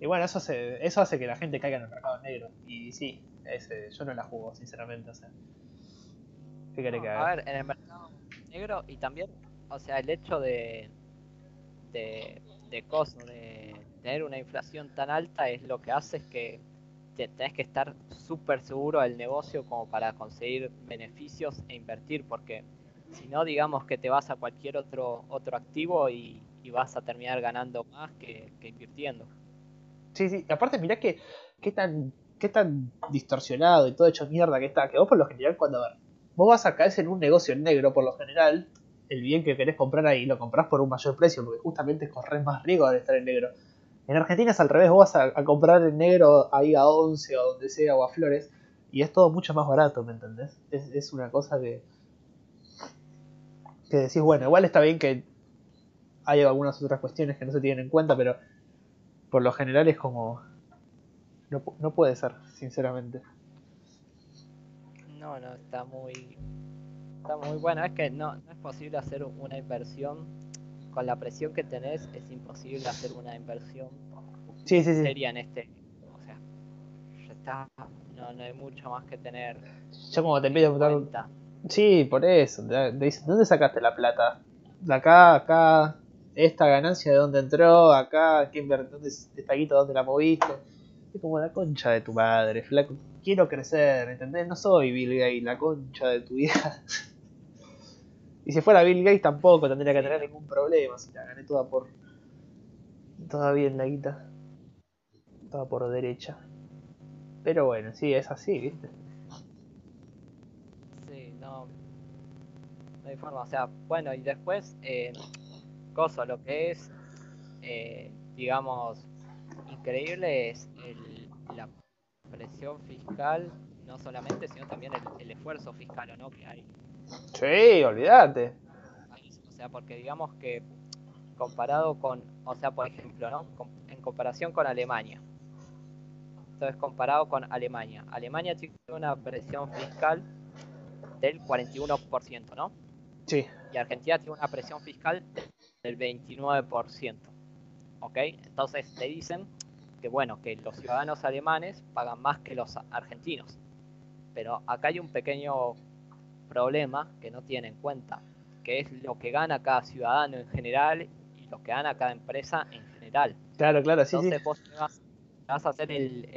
Y bueno, eso hace, eso hace que la gente caiga en el mercado negro. Y sí, ese, yo no la juego, sinceramente, o sea. ¿Qué querés que No, haga? a ver, en el mercado negro y también, o sea, el hecho de de, de coso, de tener una inflación tan alta es lo que hace es que te- tenés que estar súper seguro del negocio como para conseguir beneficios e invertir, porque si no, digamos que te vas a cualquier otro otro activo y, y vas a terminar ganando más que, que invirtiendo. Sí, sí, aparte mirá que qué tan, distorsionado y todo hecho mierda que está, que vos por lo general cuando a ver, vos vas a caerse en un negocio negro, por lo general, el bien que querés comprar ahí lo comprás por un mayor precio, porque justamente corres más riesgo al estar en negro. En Argentina es al revés, vos vas a, a comprar en negro ahí a 11 o donde sea o a Flores, y es todo mucho más barato, ¿me entendés? Es, es una cosa que, que decís, bueno, igual está bien que hay algunas otras cuestiones que no se tienen en cuenta, pero por lo general es como... No, no puede ser, sinceramente. No, no, está muy está muy bueno, es que no, no es posible hacer una inversión con la presión que tenés, es imposible hacer una inversión Sí, sí, sí. seria en este, o sea, ya está, no, no hay mucho más que tener Yo como te empiezo a preguntar... Sí, por eso. Te, te dicen, ¿dónde sacaste la plata? De acá, acá. Esta ganancia de dónde entró, acá, ¿qué dónde, esta guita dónde la moviste? Es como la concha de tu madre, flaco. Quiero crecer, ¿entendés? No soy Bill Gates, la concha de tu hija. y si fuera Bill Gates tampoco tendría que tener ningún problema. Si la gané toda por. Toda bien la guita. Toda por derecha. Pero bueno, sí, es así, ¿viste? Sí, no. No hay forma. O sea, bueno, y después, eh, cosa, lo que es, eh, digamos, increíble es el, la presión fiscal, no solamente, sino también el, esfuerzo fiscal, ¿no? Que hay. Sí, olvídate. O sea, porque digamos que comparado con, o sea, por ejemplo, ¿no? En comparación con Alemania. Entonces, comparado con Alemania. Alemania tiene una presión fiscal del 41%, ¿no? Sí. Y Argentina tiene una presión fiscal del 29%. ¿Ok? Entonces te dicen que, bueno, que los ciudadanos alemanes pagan más que los argentinos. Pero acá hay un pequeño problema que no tiene en cuenta, que es lo que gana cada ciudadano en general y lo que gana cada empresa en general. Claro, claro, sí. Entonces vos vas, vas, a hacer el,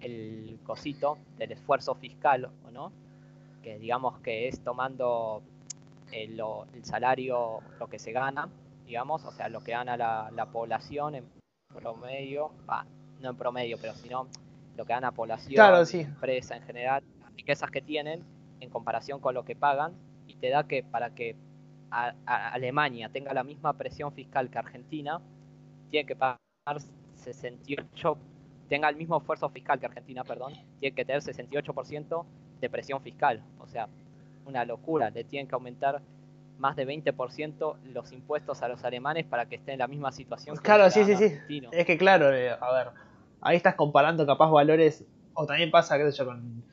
el, cosito del esfuerzo fiscal, ¿o no? Que digamos que es tomando el, el, salario, lo que se gana, digamos, o sea, lo que gana la, la población en promedio, no en promedio, pero sino lo que gana la población, claro, sí. empresa en general, las riquezas que tienen en comparación con lo que pagan, y te da que para que Alemania tenga la misma presión fiscal que Argentina, tiene que pagar 68, tenga el mismo esfuerzo fiscal que Argentina, perdón, tiene que tener 68% de presión fiscal. O sea, una locura, le tienen que aumentar más de 20% los impuestos a los alemanes para que estén en la misma situación. Claro, sí, sí, sí. Es que claro, eh, a ver, ahí estás comparando capaz valores, o también pasa, qué sé yo, con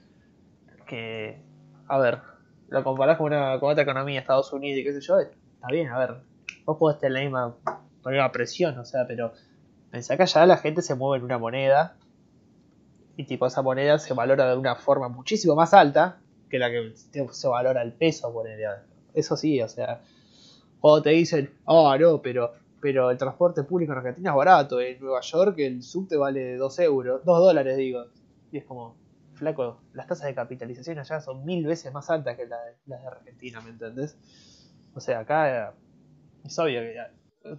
que, a ver, lo comparás con, una, con otra economía, Estados Unidos y qué sé yo, está bien, a ver, vos podés tener la misma, la misma presión, o sea, pero pensá que allá la gente se mueve en una moneda y tipo esa moneda se valora de una forma muchísimo más alta que la que se valora el peso, por Eso sí, o sea, cuando te dicen, oh no, pero, pero el transporte público en Argentina es barato, en Nueva York el subte vale 2 euros, 2 dólares digo, y es como, flaco, las tasas de capitalización allá son mil veces más altas que las de Argentina, ¿me entendés? O sea, acá es obvio que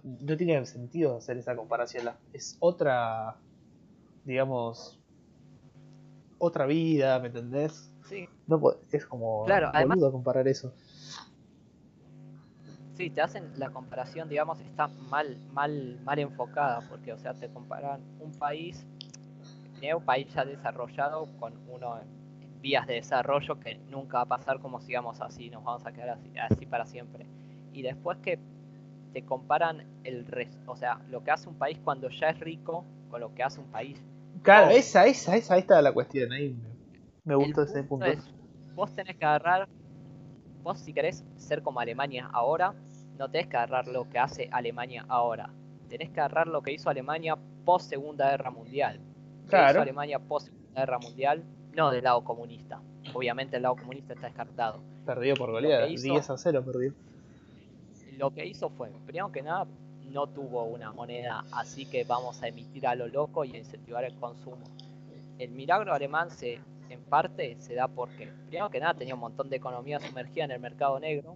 no tiene sentido hacer esa comparación. Es otra, digamos, otra vida, ¿me entendés? Sí. No, es como claro, además, comparar eso. Sí, te hacen la comparación, digamos, está mal, mal, mal enfocada, porque, o sea, te comparan un país un país ya desarrollado con uno en vías de desarrollo que nunca va a pasar como sigamos así, nos vamos a quedar así, así para siempre. Y después que te comparan el resto, o sea, lo que hace un país cuando ya es rico con lo que hace un país. Claro, esa, esa, esa, ahí está la cuestión, ahí me, gustó ese punto. vos tenés que agarrar, vos si querés ser como Alemania ahora, no tenés que agarrar lo que hace Alemania ahora, tenés que agarrar lo que hizo Alemania post Segunda Guerra Mundial claro. Alemania post Guerra Mundial, no del lado comunista. Obviamente el lado comunista está descartado. Perdió por goleada, 10 a 0 perdió. Lo que hizo fue, primero que nada, no tuvo una moneda así que vamos a emitir a lo loco y a incentivar el consumo. El milagro alemán se, en parte se da porque, primero que nada, tenía un montón de economía sumergida en el mercado negro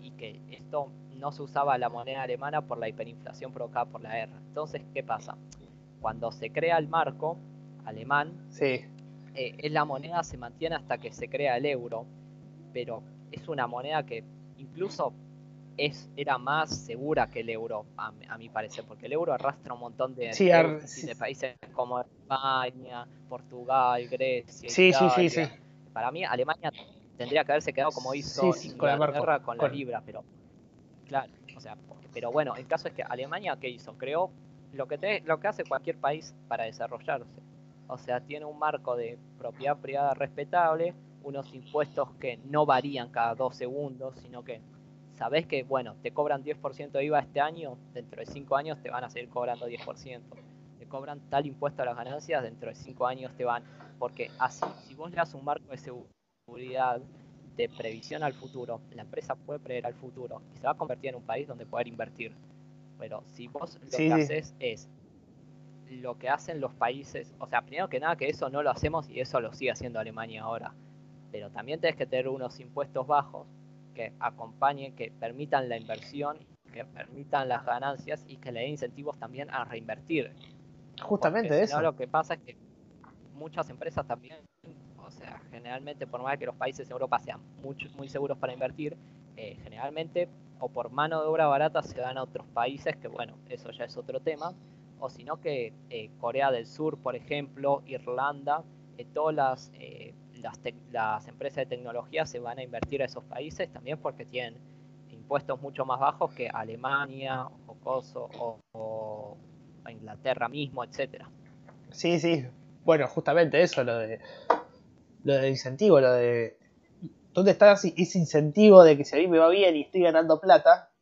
y que esto no se usaba la moneda alemana por la hiperinflación provocada por la guerra. Entonces, ¿qué pasa? cuando se crea el marco alemán, sí. eh, la moneda se mantiene hasta que se crea el euro, pero es una moneda que incluso es, era más segura que el euro, a, mi parecer, porque el euro arrastra un montón de, de, países como España, Portugal, Grecia. Sí, sí, sí, sí. Para mí, Alemania tendría que haberse quedado como hizo Inglaterra con, con la libra, pero claro, o sea, pero bueno, el caso es que Alemania, ¿qué hizo? Creó lo que, te, lo que hace cualquier país para desarrollarse. O sea, tiene un marco de propiedad privada respetable, unos impuestos que no varían cada dos segundos, sino que sabes que, bueno, te cobran 10% de IVA este año, dentro de 5 años te van a seguir cobrando 10%. Te cobran tal impuesto a las ganancias, dentro de 5 años te van. Porque así, si vos le das un marco de seguridad, de previsión al futuro, la empresa puede prever al futuro y se va a convertir en un país donde poder invertir pero si vos lo que haces es lo que hacen los países, o sea, primero que nada que eso no lo hacemos y eso lo sigue haciendo Alemania ahora, pero también tenés que tener unos impuestos bajos que acompañen, que permitan la inversión, que permitan las ganancias y que le den incentivos también a reinvertir. Justamente eso. lo que pasa es que muchas empresas también, o sea, generalmente por más que los países de Europa sean muy, muy seguros para invertir, eh, generalmente o por mano de obra barata se van a otros países, que bueno, eso ya es otro tema, o sino que eh, Corea del Sur, por ejemplo, Irlanda, eh, todas las, las, las, empresas de tecnología se van a invertir a esos países también porque tienen impuestos mucho más bajos que Alemania o Kosovo o, Inglaterra mismo, etcétera. Sí, sí. Bueno, justamente eso, lo de lo de incentivo, lo de ¿dónde está ese incentivo de que si a mí me va bien y estoy ganando plata,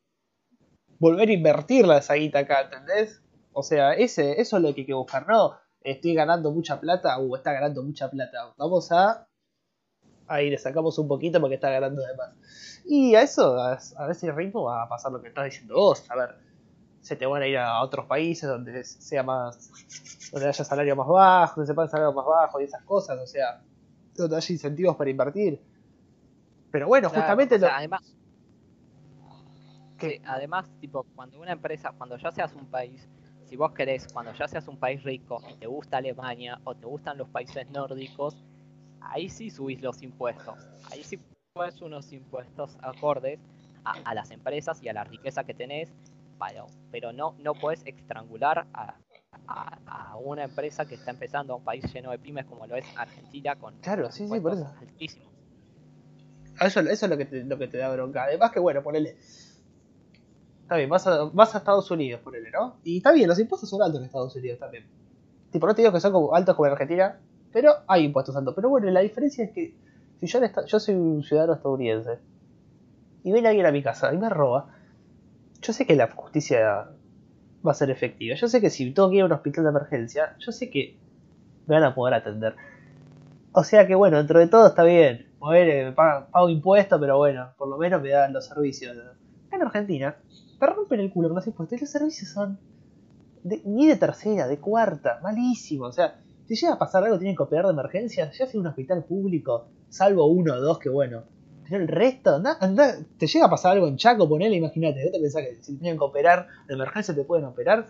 volver a invertirla esa guita acá, ¿entendés? O sea, ese, eso es lo que hay que buscar, no estoy ganando mucha plata o está ganando mucha plata. Vamos a ahí le sacamos un poquito porque está ganando de más. Y a eso, a, a ese ritmo va a pasar lo que estás diciendo vos. A ver, se te van a ir a otros países donde sea más. donde haya salario más bajo, donde se pague salario más bajo y esas cosas, o sea, donde haya incentivos para invertir. Pero bueno, justamente. Además. Que además, tipo, cuando una empresa, cuando ya seas un país, si vos querés, cuando ya seas un país rico y te gusta Alemania o te gustan los países nórdicos, ahí sí subís los impuestos. Ahí sí pones unos impuestos acordes a, las empresas y a la riqueza que tenés, pero, pero no, no puedes estrangular a, una empresa que está empezando a un país lleno de pymes como lo es Argentina con claro, sí, sí, por eso. altísimos. Eso, eso es lo que, te, lo que te da bronca. Además que bueno, ponele. Está bien, vas a, vas a Estados Unidos, ponele, ¿no? Y está bien, los impuestos son altos en Estados Unidos también. Tipo, no te digo que son como altos como en Argentina, pero hay impuestos altos. Pero bueno, la diferencia es que si yo, yo soy un ciudadano estadounidense y viene alguien a mi casa y me roba, yo sé que la justicia va a ser efectiva. Yo sé que si tengo que a un hospital de emergencia, yo sé que me van a poder atender. O sea que bueno, dentro de todo está bien. Mover, pago, impuestos, pero bueno, por lo menos me dan los servicios. En Argentina, te rompen el culo con los impuestos y los servicios son ni de tercera, de cuarta, malísimo. O sea, si llega a pasar algo, tienen que operar de emergencia, ya sea un hospital público, salvo uno o dos que bueno. Pero el resto, anda, anda, te llega a pasar algo en Chaco, ponele, imagínate, ¿vos te pensás que si tienen que operar de emergencia te pueden operar?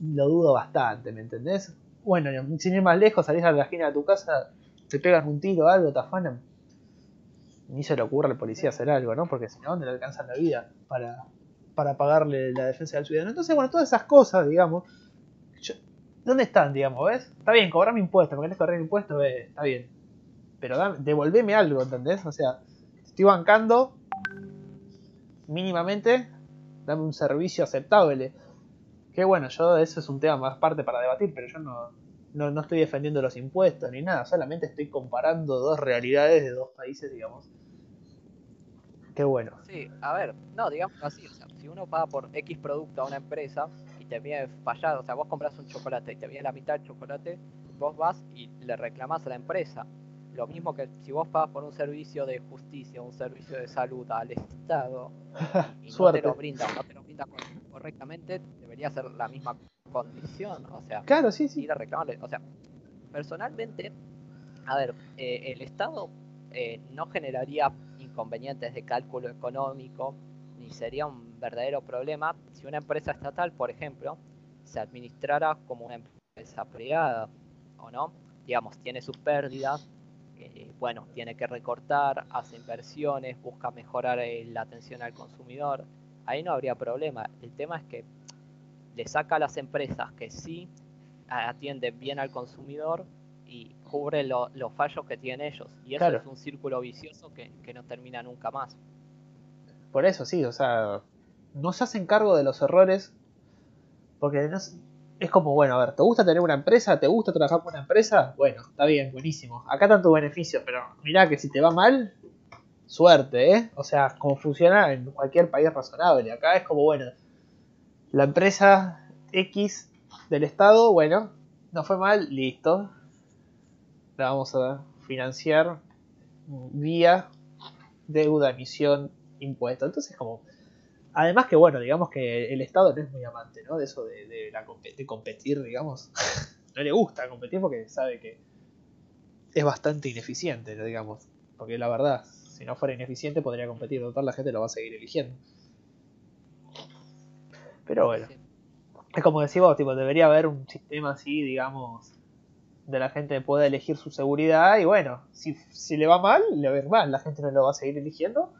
Lo dudo bastante, ¿me entendés? Bueno, sin ir más lejos, salís a la esquina de tu casa, te pegan un tiro, algo, te afanan. Ni se le ocurre al policía hacer algo, ¿no? Porque si no, ¿dónde le alcanzan la vida para, para pagarle la defensa del ciudadano? Entonces, bueno, todas esas cosas, digamos, ¿Dónde están, digamos, ves? Está bien, cobrarme impuestos, me querés cobrar impuestos, está bien. Pero devolveme algo, ¿entendés? O sea, estoy bancando mínimamente, dame un servicio aceptable. Que bueno, yo eso es un tema más parte para debatir, pero yo no, no, no estoy defendiendo los impuestos ni nada, solamente estoy comparando dos realidades de dos países, digamos. Qué bueno. Sí, a ver, no, digamos así, o sea, si uno paga por X producto a una empresa, te viene fallado, o sea, vos compras un chocolate y te viene la mitad del chocolate, vos vas y le reclamás a la empresa. Lo mismo que si vos pagas por un servicio de justicia, un servicio de salud al Estado y no te lo brinda no te lo brinda correctamente, debería ser la misma condición, o sea, claro, sí, sí. ir a reclamarle. O sea, personalmente, a ver, eh, el Estado eh, no generaría inconvenientes de cálculo económico ni sería un verdadero problema si una empresa estatal, por ejemplo, se administrara como una empresa privada, ¿o no? Digamos, tiene sus pérdidas, eh, bueno, tiene que recortar, hace inversiones, busca mejorar eh, la atención al consumidor, ahí no habría problema. El tema es que le saca a las empresas que sí atienden bien al consumidor y cubre los fallos que tienen ellos. Y eso es un círculo vicioso que no termina nunca más. Por eso sí, o sea, no se hacen cargo de los errores. Porque es como, bueno, a ver, ¿te gusta tener una empresa? ¿Te gusta trabajar con una empresa? Bueno, está bien, buenísimo. Acá están tus beneficios, pero mirá que si te va mal, suerte, ¿eh? O sea, como funciona en cualquier país razonable. Acá es como, bueno, la empresa X del Estado, bueno, no fue mal, listo. La vamos a financiar vía deuda, emisión impuestos. Entonces, como. Además que, bueno, digamos que el Estado no es muy amante, ¿no? De eso de, la, de competir, digamos. no le gusta competir porque sabe que es bastante ineficiente, digamos. Porque la verdad, si no fuera ineficiente podría competir, total la gente lo va a seguir eligiendo. Pero bueno. Es como decís tipo, debería haber un sistema así, digamos, de la gente pueda elegir su seguridad y bueno, si, si le va mal, le va a mal, la gente no lo va a seguir eligiendo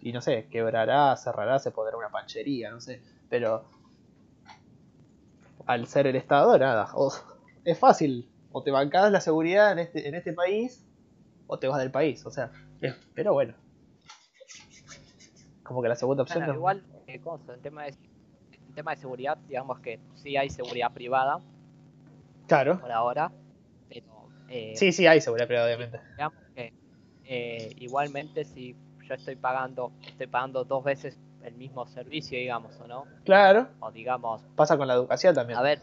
y no sé, quebrará, cerrará, se pondrá una panchería, no sé, pero al ser el Estado, nada, es fácil, o te bancas la seguridad en este, en este país o te vas del país, o sea, pero bueno. Como que la segunda opción... Igual, eh, en tema, de, en tema de seguridad, digamos que sí hay seguridad privada. Claro. Por ahora, pero... Eh, sí, sí hay seguridad privada, obviamente. Digamos que eh, igualmente si yo estoy pagando, estoy pagando dos veces el mismo servicio, digamos, ¿o no? Claro. O digamos... Pasa con la educación también. A ver,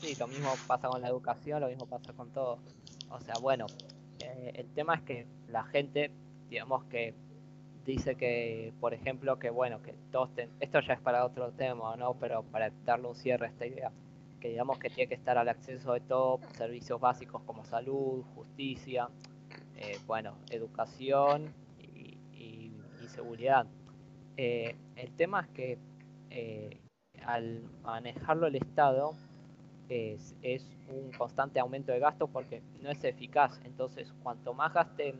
sí, lo mismo pasa con la educación, lo mismo pasa con todo. O sea, bueno, eh, el tema es que la gente, digamos que dice que, por ejemplo, que bueno, que todos, esto ya es para otro tema, ¿no? Pero para darle un cierre a esta idea, que digamos que tiene que estar al acceso de todos servicios básicos como salud, justicia, eh, bueno, educación seguridad. Eh, el tema es que al manejarlo el Estado, es, un constante aumento de gastos porque no es eficaz. Entonces, cuanto más gaste,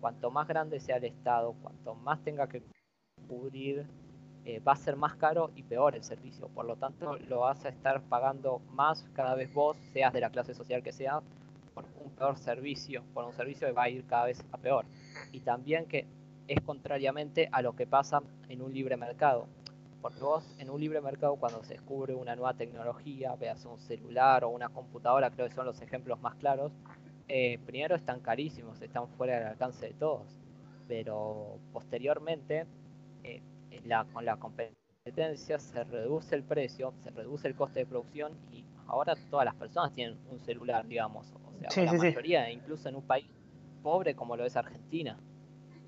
cuanto más grande sea el Estado, cuanto más tenga que cubrir, eh, va a ser más caro y peor el servicio. Por lo tanto, lo vas a estar pagando más cada vez vos, seas de la clase social que sea, por un peor servicio, por un servicio que va a ir cada vez a peor. Y también que es contrariamente a lo que pasa en un libre mercado. Porque vos en un libre mercado cuando se descubre una nueva tecnología, veas un celular o una computadora, creo que son los ejemplos más claros, eh, primero están carísimos, están fuera del alcance de todos, pero posteriormente eh, con la competencia se reduce el precio, se reduce el coste de producción y ahora todas las personas tienen un celular, digamos, o sea, la mayoría, incluso en un país pobre como lo es Argentina.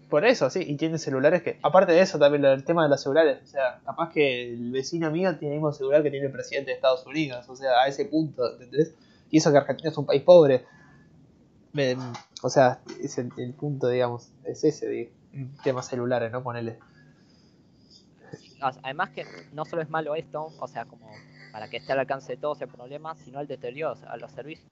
Por eso, sí, y tiene celulares que, aparte de eso, también el tema de los celulares, o sea, capaz que el vecino mío tiene el mismo celular que tiene el presidente de Estados Unidos, o sea, a ese punto, ¿entendés? Y eso que Argentina es un país pobre. o sea, es el, punto, digamos, es ese, de, temas celulares, ¿no? Ponele. Además que no solo es malo esto, o sea, como para que esté al alcance de todos el problema, sino el deterioro, sea, los servicios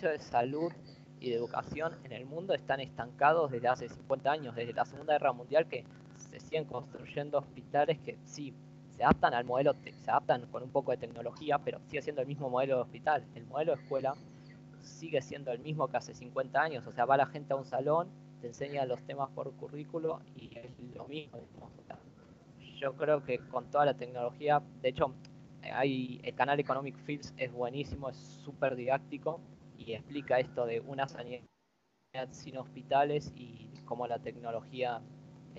de salud y de educación en el mundo están estancados desde hace 50 años, desde la Segunda Guerra Mundial, que se siguen construyendo hospitales que sí se adaptan al modelo, se adaptan con un poco de tecnología, pero sigue siendo el mismo modelo de hospital. El modelo de escuela sigue siendo el mismo que hace 50 años, o sea, va la gente a un salón, te enseña los temas por currículo y es lo mismo. yo creo que con toda la tecnología, de hecho, hay, el canal Economic Fields es buenísimo, es súper didáctico y explica esto de una sanidad sin hospitales y cómo la tecnología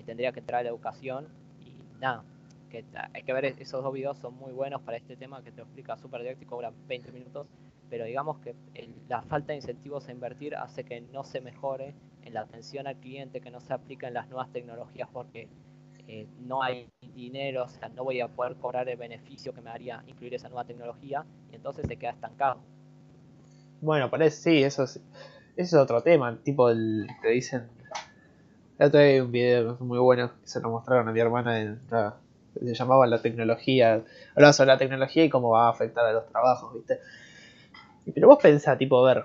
tendría que entrar a la educación y nada, que hay que ver esos dos videos son muy buenos para este tema que te explica súper didáctico, ahora 20 minutos, pero digamos que la falta de incentivos a invertir hace que no se mejore en la atención al cliente, que no se apliquen las nuevas tecnologías porque eh, no hay dinero, o sea, no voy a poder cobrar el beneficio que me haría incluir esa nueva tecnología y entonces se queda estancado. Bueno, parece, sí, eso es, es otro tema. Tipo, el, te dicen. Ya hay un video muy bueno que se lo mostraron a mi hermana. En, se llamaba La tecnología. Hablaba sobre la tecnología y cómo va a afectar a los trabajos, ¿viste? Pero vos pensás, tipo, a ver.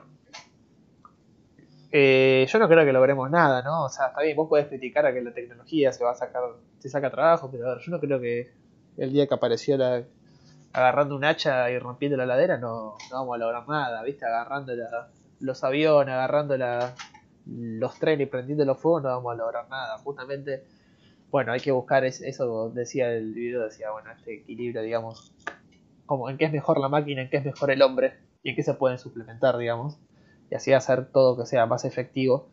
Eh, yo no creo que logremos nada, ¿no? O sea, está bien, vos podés criticar a que la tecnología se va a sacar, se saca trabajo, pero a ver, yo no creo que el día que apareció la, agarrando un hacha y rompiendo la ladera no, no vamos a lograr nada, ¿viste? Agarrando los aviones, agarrando los trenes y prendiendo los fuegos no vamos a lograr nada. Justamente, bueno, hay que buscar eso, decía el video, decía, bueno, este equilibrio, digamos, como en qué es mejor la máquina, en qué es mejor el hombre y en qué se pueden suplementar, digamos, y así hacer todo que sea más efectivo.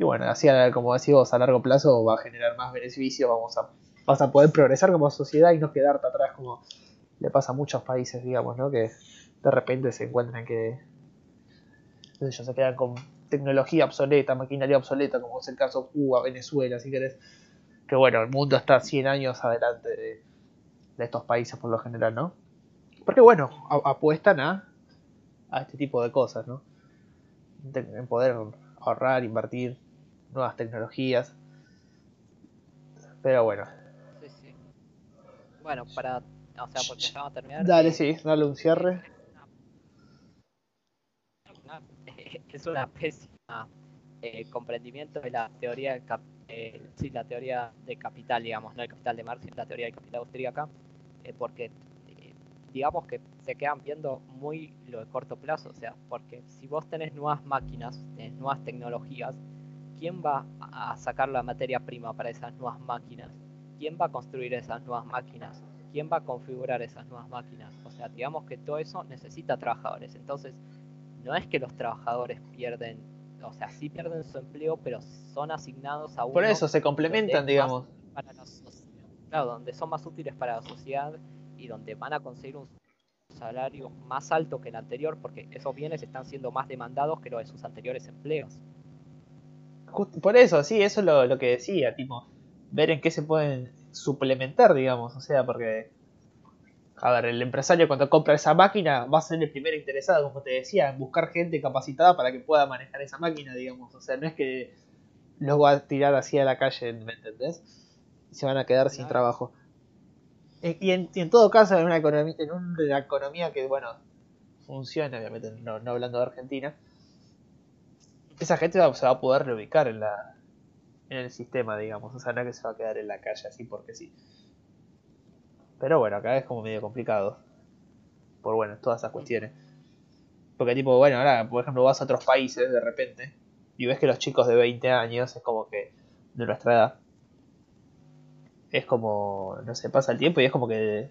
Y bueno, así como decimos, a largo plazo va a generar más beneficio, vamos a, vas a poder progresar como sociedad y no quedarte atrás como le pasa a muchos países, digamos, ¿no? Que de repente se encuentran que ellos se quedan con tecnología obsoleta, maquinaria obsoleta, como es el caso de Cuba, Venezuela, si querés. Que bueno, el mundo está 100 años adelante de, estos países por lo general, ¿no? Porque bueno, apuestan a, a este tipo de cosas, ¿no? En poder ahorrar, invertir, nuevas tecnologías. Pero bueno. Sí, sí. Bueno, para o sea, porque ya a terminar. Dale, sí, dale un cierre. es una pésima eh, comprendimiento de la teoría eh, sí, la teoría de capital, digamos, no el capital de Marx, sino la teoría del capital austríaca, eh, porque eh, digamos que se quedan viendo muy lo de corto plazo, o sea, porque si vos tenés nuevas máquinas, tenés nuevas tecnologías, ¿quién va a sacar la materia prima para esas nuevas máquinas? ¿Quién va a construir esas nuevas máquinas? ¿Quién va a configurar esas nuevas máquinas? O sea, digamos que todo eso necesita trabajadores. Entonces, no es que los trabajadores pierden, o sea, sí pierden su empleo, pero son asignados a uno. Por eso se complementan, digamos. Para la claro, donde son más útiles para la sociedad y donde van a conseguir un salario más alto que el anterior, porque esos bienes están siendo más demandados que los de sus anteriores empleos. por eso, sí, eso es lo, lo que decía, tipo, ver en qué se pueden suplementar, digamos, o sea, porque a ver, el empresario cuando compra esa máquina va a ser el primer interesado, como te decía, en buscar gente capacitada para que pueda manejar esa máquina, digamos. O sea, no es que los va a tirar así a la calle, ¿me entendés? Y se van a quedar sin trabajo. Y en, todo caso, en una, economía, en una economía que, bueno, funciona, obviamente, no, hablando de Argentina, esa gente se va a poder reubicar en, la, en el sistema, digamos. O sea, no que se va a quedar en la calle así porque sí. Pero bueno, acá es como medio complicado. Por bueno, todas esas cuestiones. Porque tipo, bueno, ahora por ejemplo vas a otros países de repente y ves que los chicos de 20 años es como que de nuestra edad es como, no sé, pasa el tiempo y es como que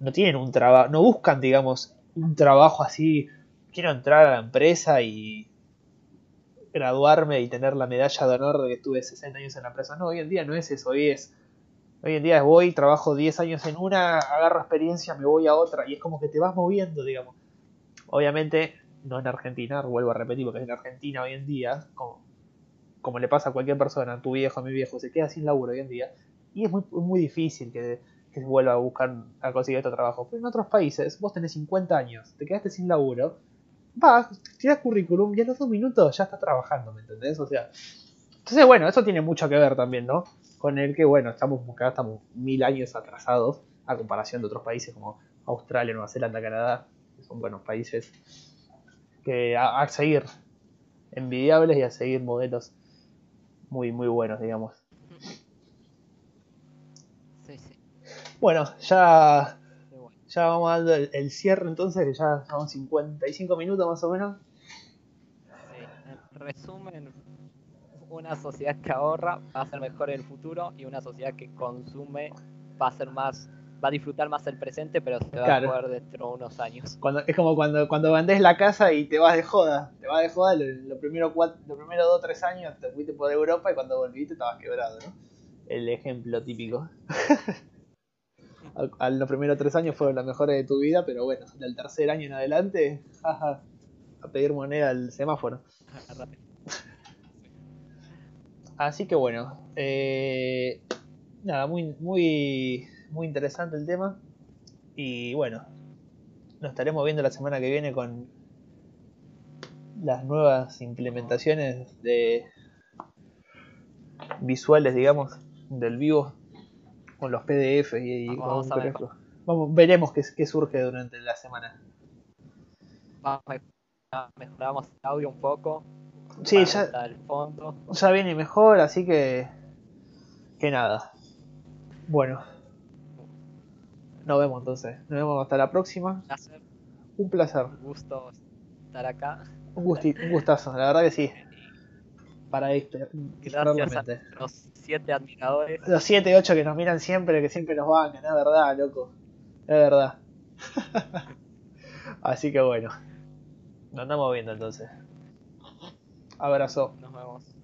no tienen un trabajo, no buscan, digamos, un trabajo así, quiero entrar a la empresa y graduarme y tener la medalla de honor de que estuve 60 años en la empresa. No, hoy en día no es eso, hoy es Hoy en día voy, trabajo 10 años en una, agarro experiencia, me voy a otra y es como que te vas moviendo, digamos. Obviamente, no en Argentina, vuelvo a repetir, porque en Argentina hoy en día, como, como le pasa a cualquier persona, tu viejo, mi viejo, se queda sin laburo hoy en día y es muy, muy difícil que, que se vuelva a buscar, a conseguir otro trabajo. Pero en otros países, vos tenés 50 años, te quedaste sin laburo, vas, tiras currículum y a los dos minutos ya estás trabajando, ¿me entendés? O sea, entonces bueno, eso tiene mucho que ver también, ¿no? con el que, bueno, estamos, estamos mil años atrasados a comparación de otros países como Australia, Nueva Zelanda, Canadá, que son buenos países que a, seguir envidiables y a seguir modelos muy, muy buenos, digamos. Sí, sí. Bueno, ya, ya vamos dando el, el, cierre entonces, que ya son 55 minutos más o menos. Sí, en resumen, una sociedad que ahorra va a ser mejor en el futuro y una sociedad que consume va a ser más va a disfrutar más el presente, pero se va a poder dentro de unos años. Cuando, es como cuando, cuando vendés la casa y te vas de joda. Te vas de joda los lo primero cuatro, lo primero dos o tres años te fuiste por Europa y cuando volviste estabas quebrado, ¿no? El ejemplo típico. a, los primeros tres años fueron los mejores de tu vida, pero bueno, del tercer año en adelante, a pedir moneda al semáforo. Así que bueno, eh, nada, muy, muy, muy interesante el tema. Y bueno, nos estaremos viendo la semana que viene con las nuevas implementaciones de visuales, digamos, del vivo con los PDF y, vamos, a ver. vamos veremos qué, qué, surge durante la semana. Mejoramos el audio un poco Sí, ya, ya viene mejor, así que. Que nada. Bueno. Nos vemos entonces. Nos vemos hasta la próxima. Un placer. Un gusto estar acá. Un, un gustazo, la verdad que sí. Para este. Gracias a los siete admiradores. Los siete, ocho que nos miran siempre, que siempre nos bancan, es verdad, loco. Es verdad. Así que bueno. Nos andamos viendo entonces. Abrazo. Nos vemos.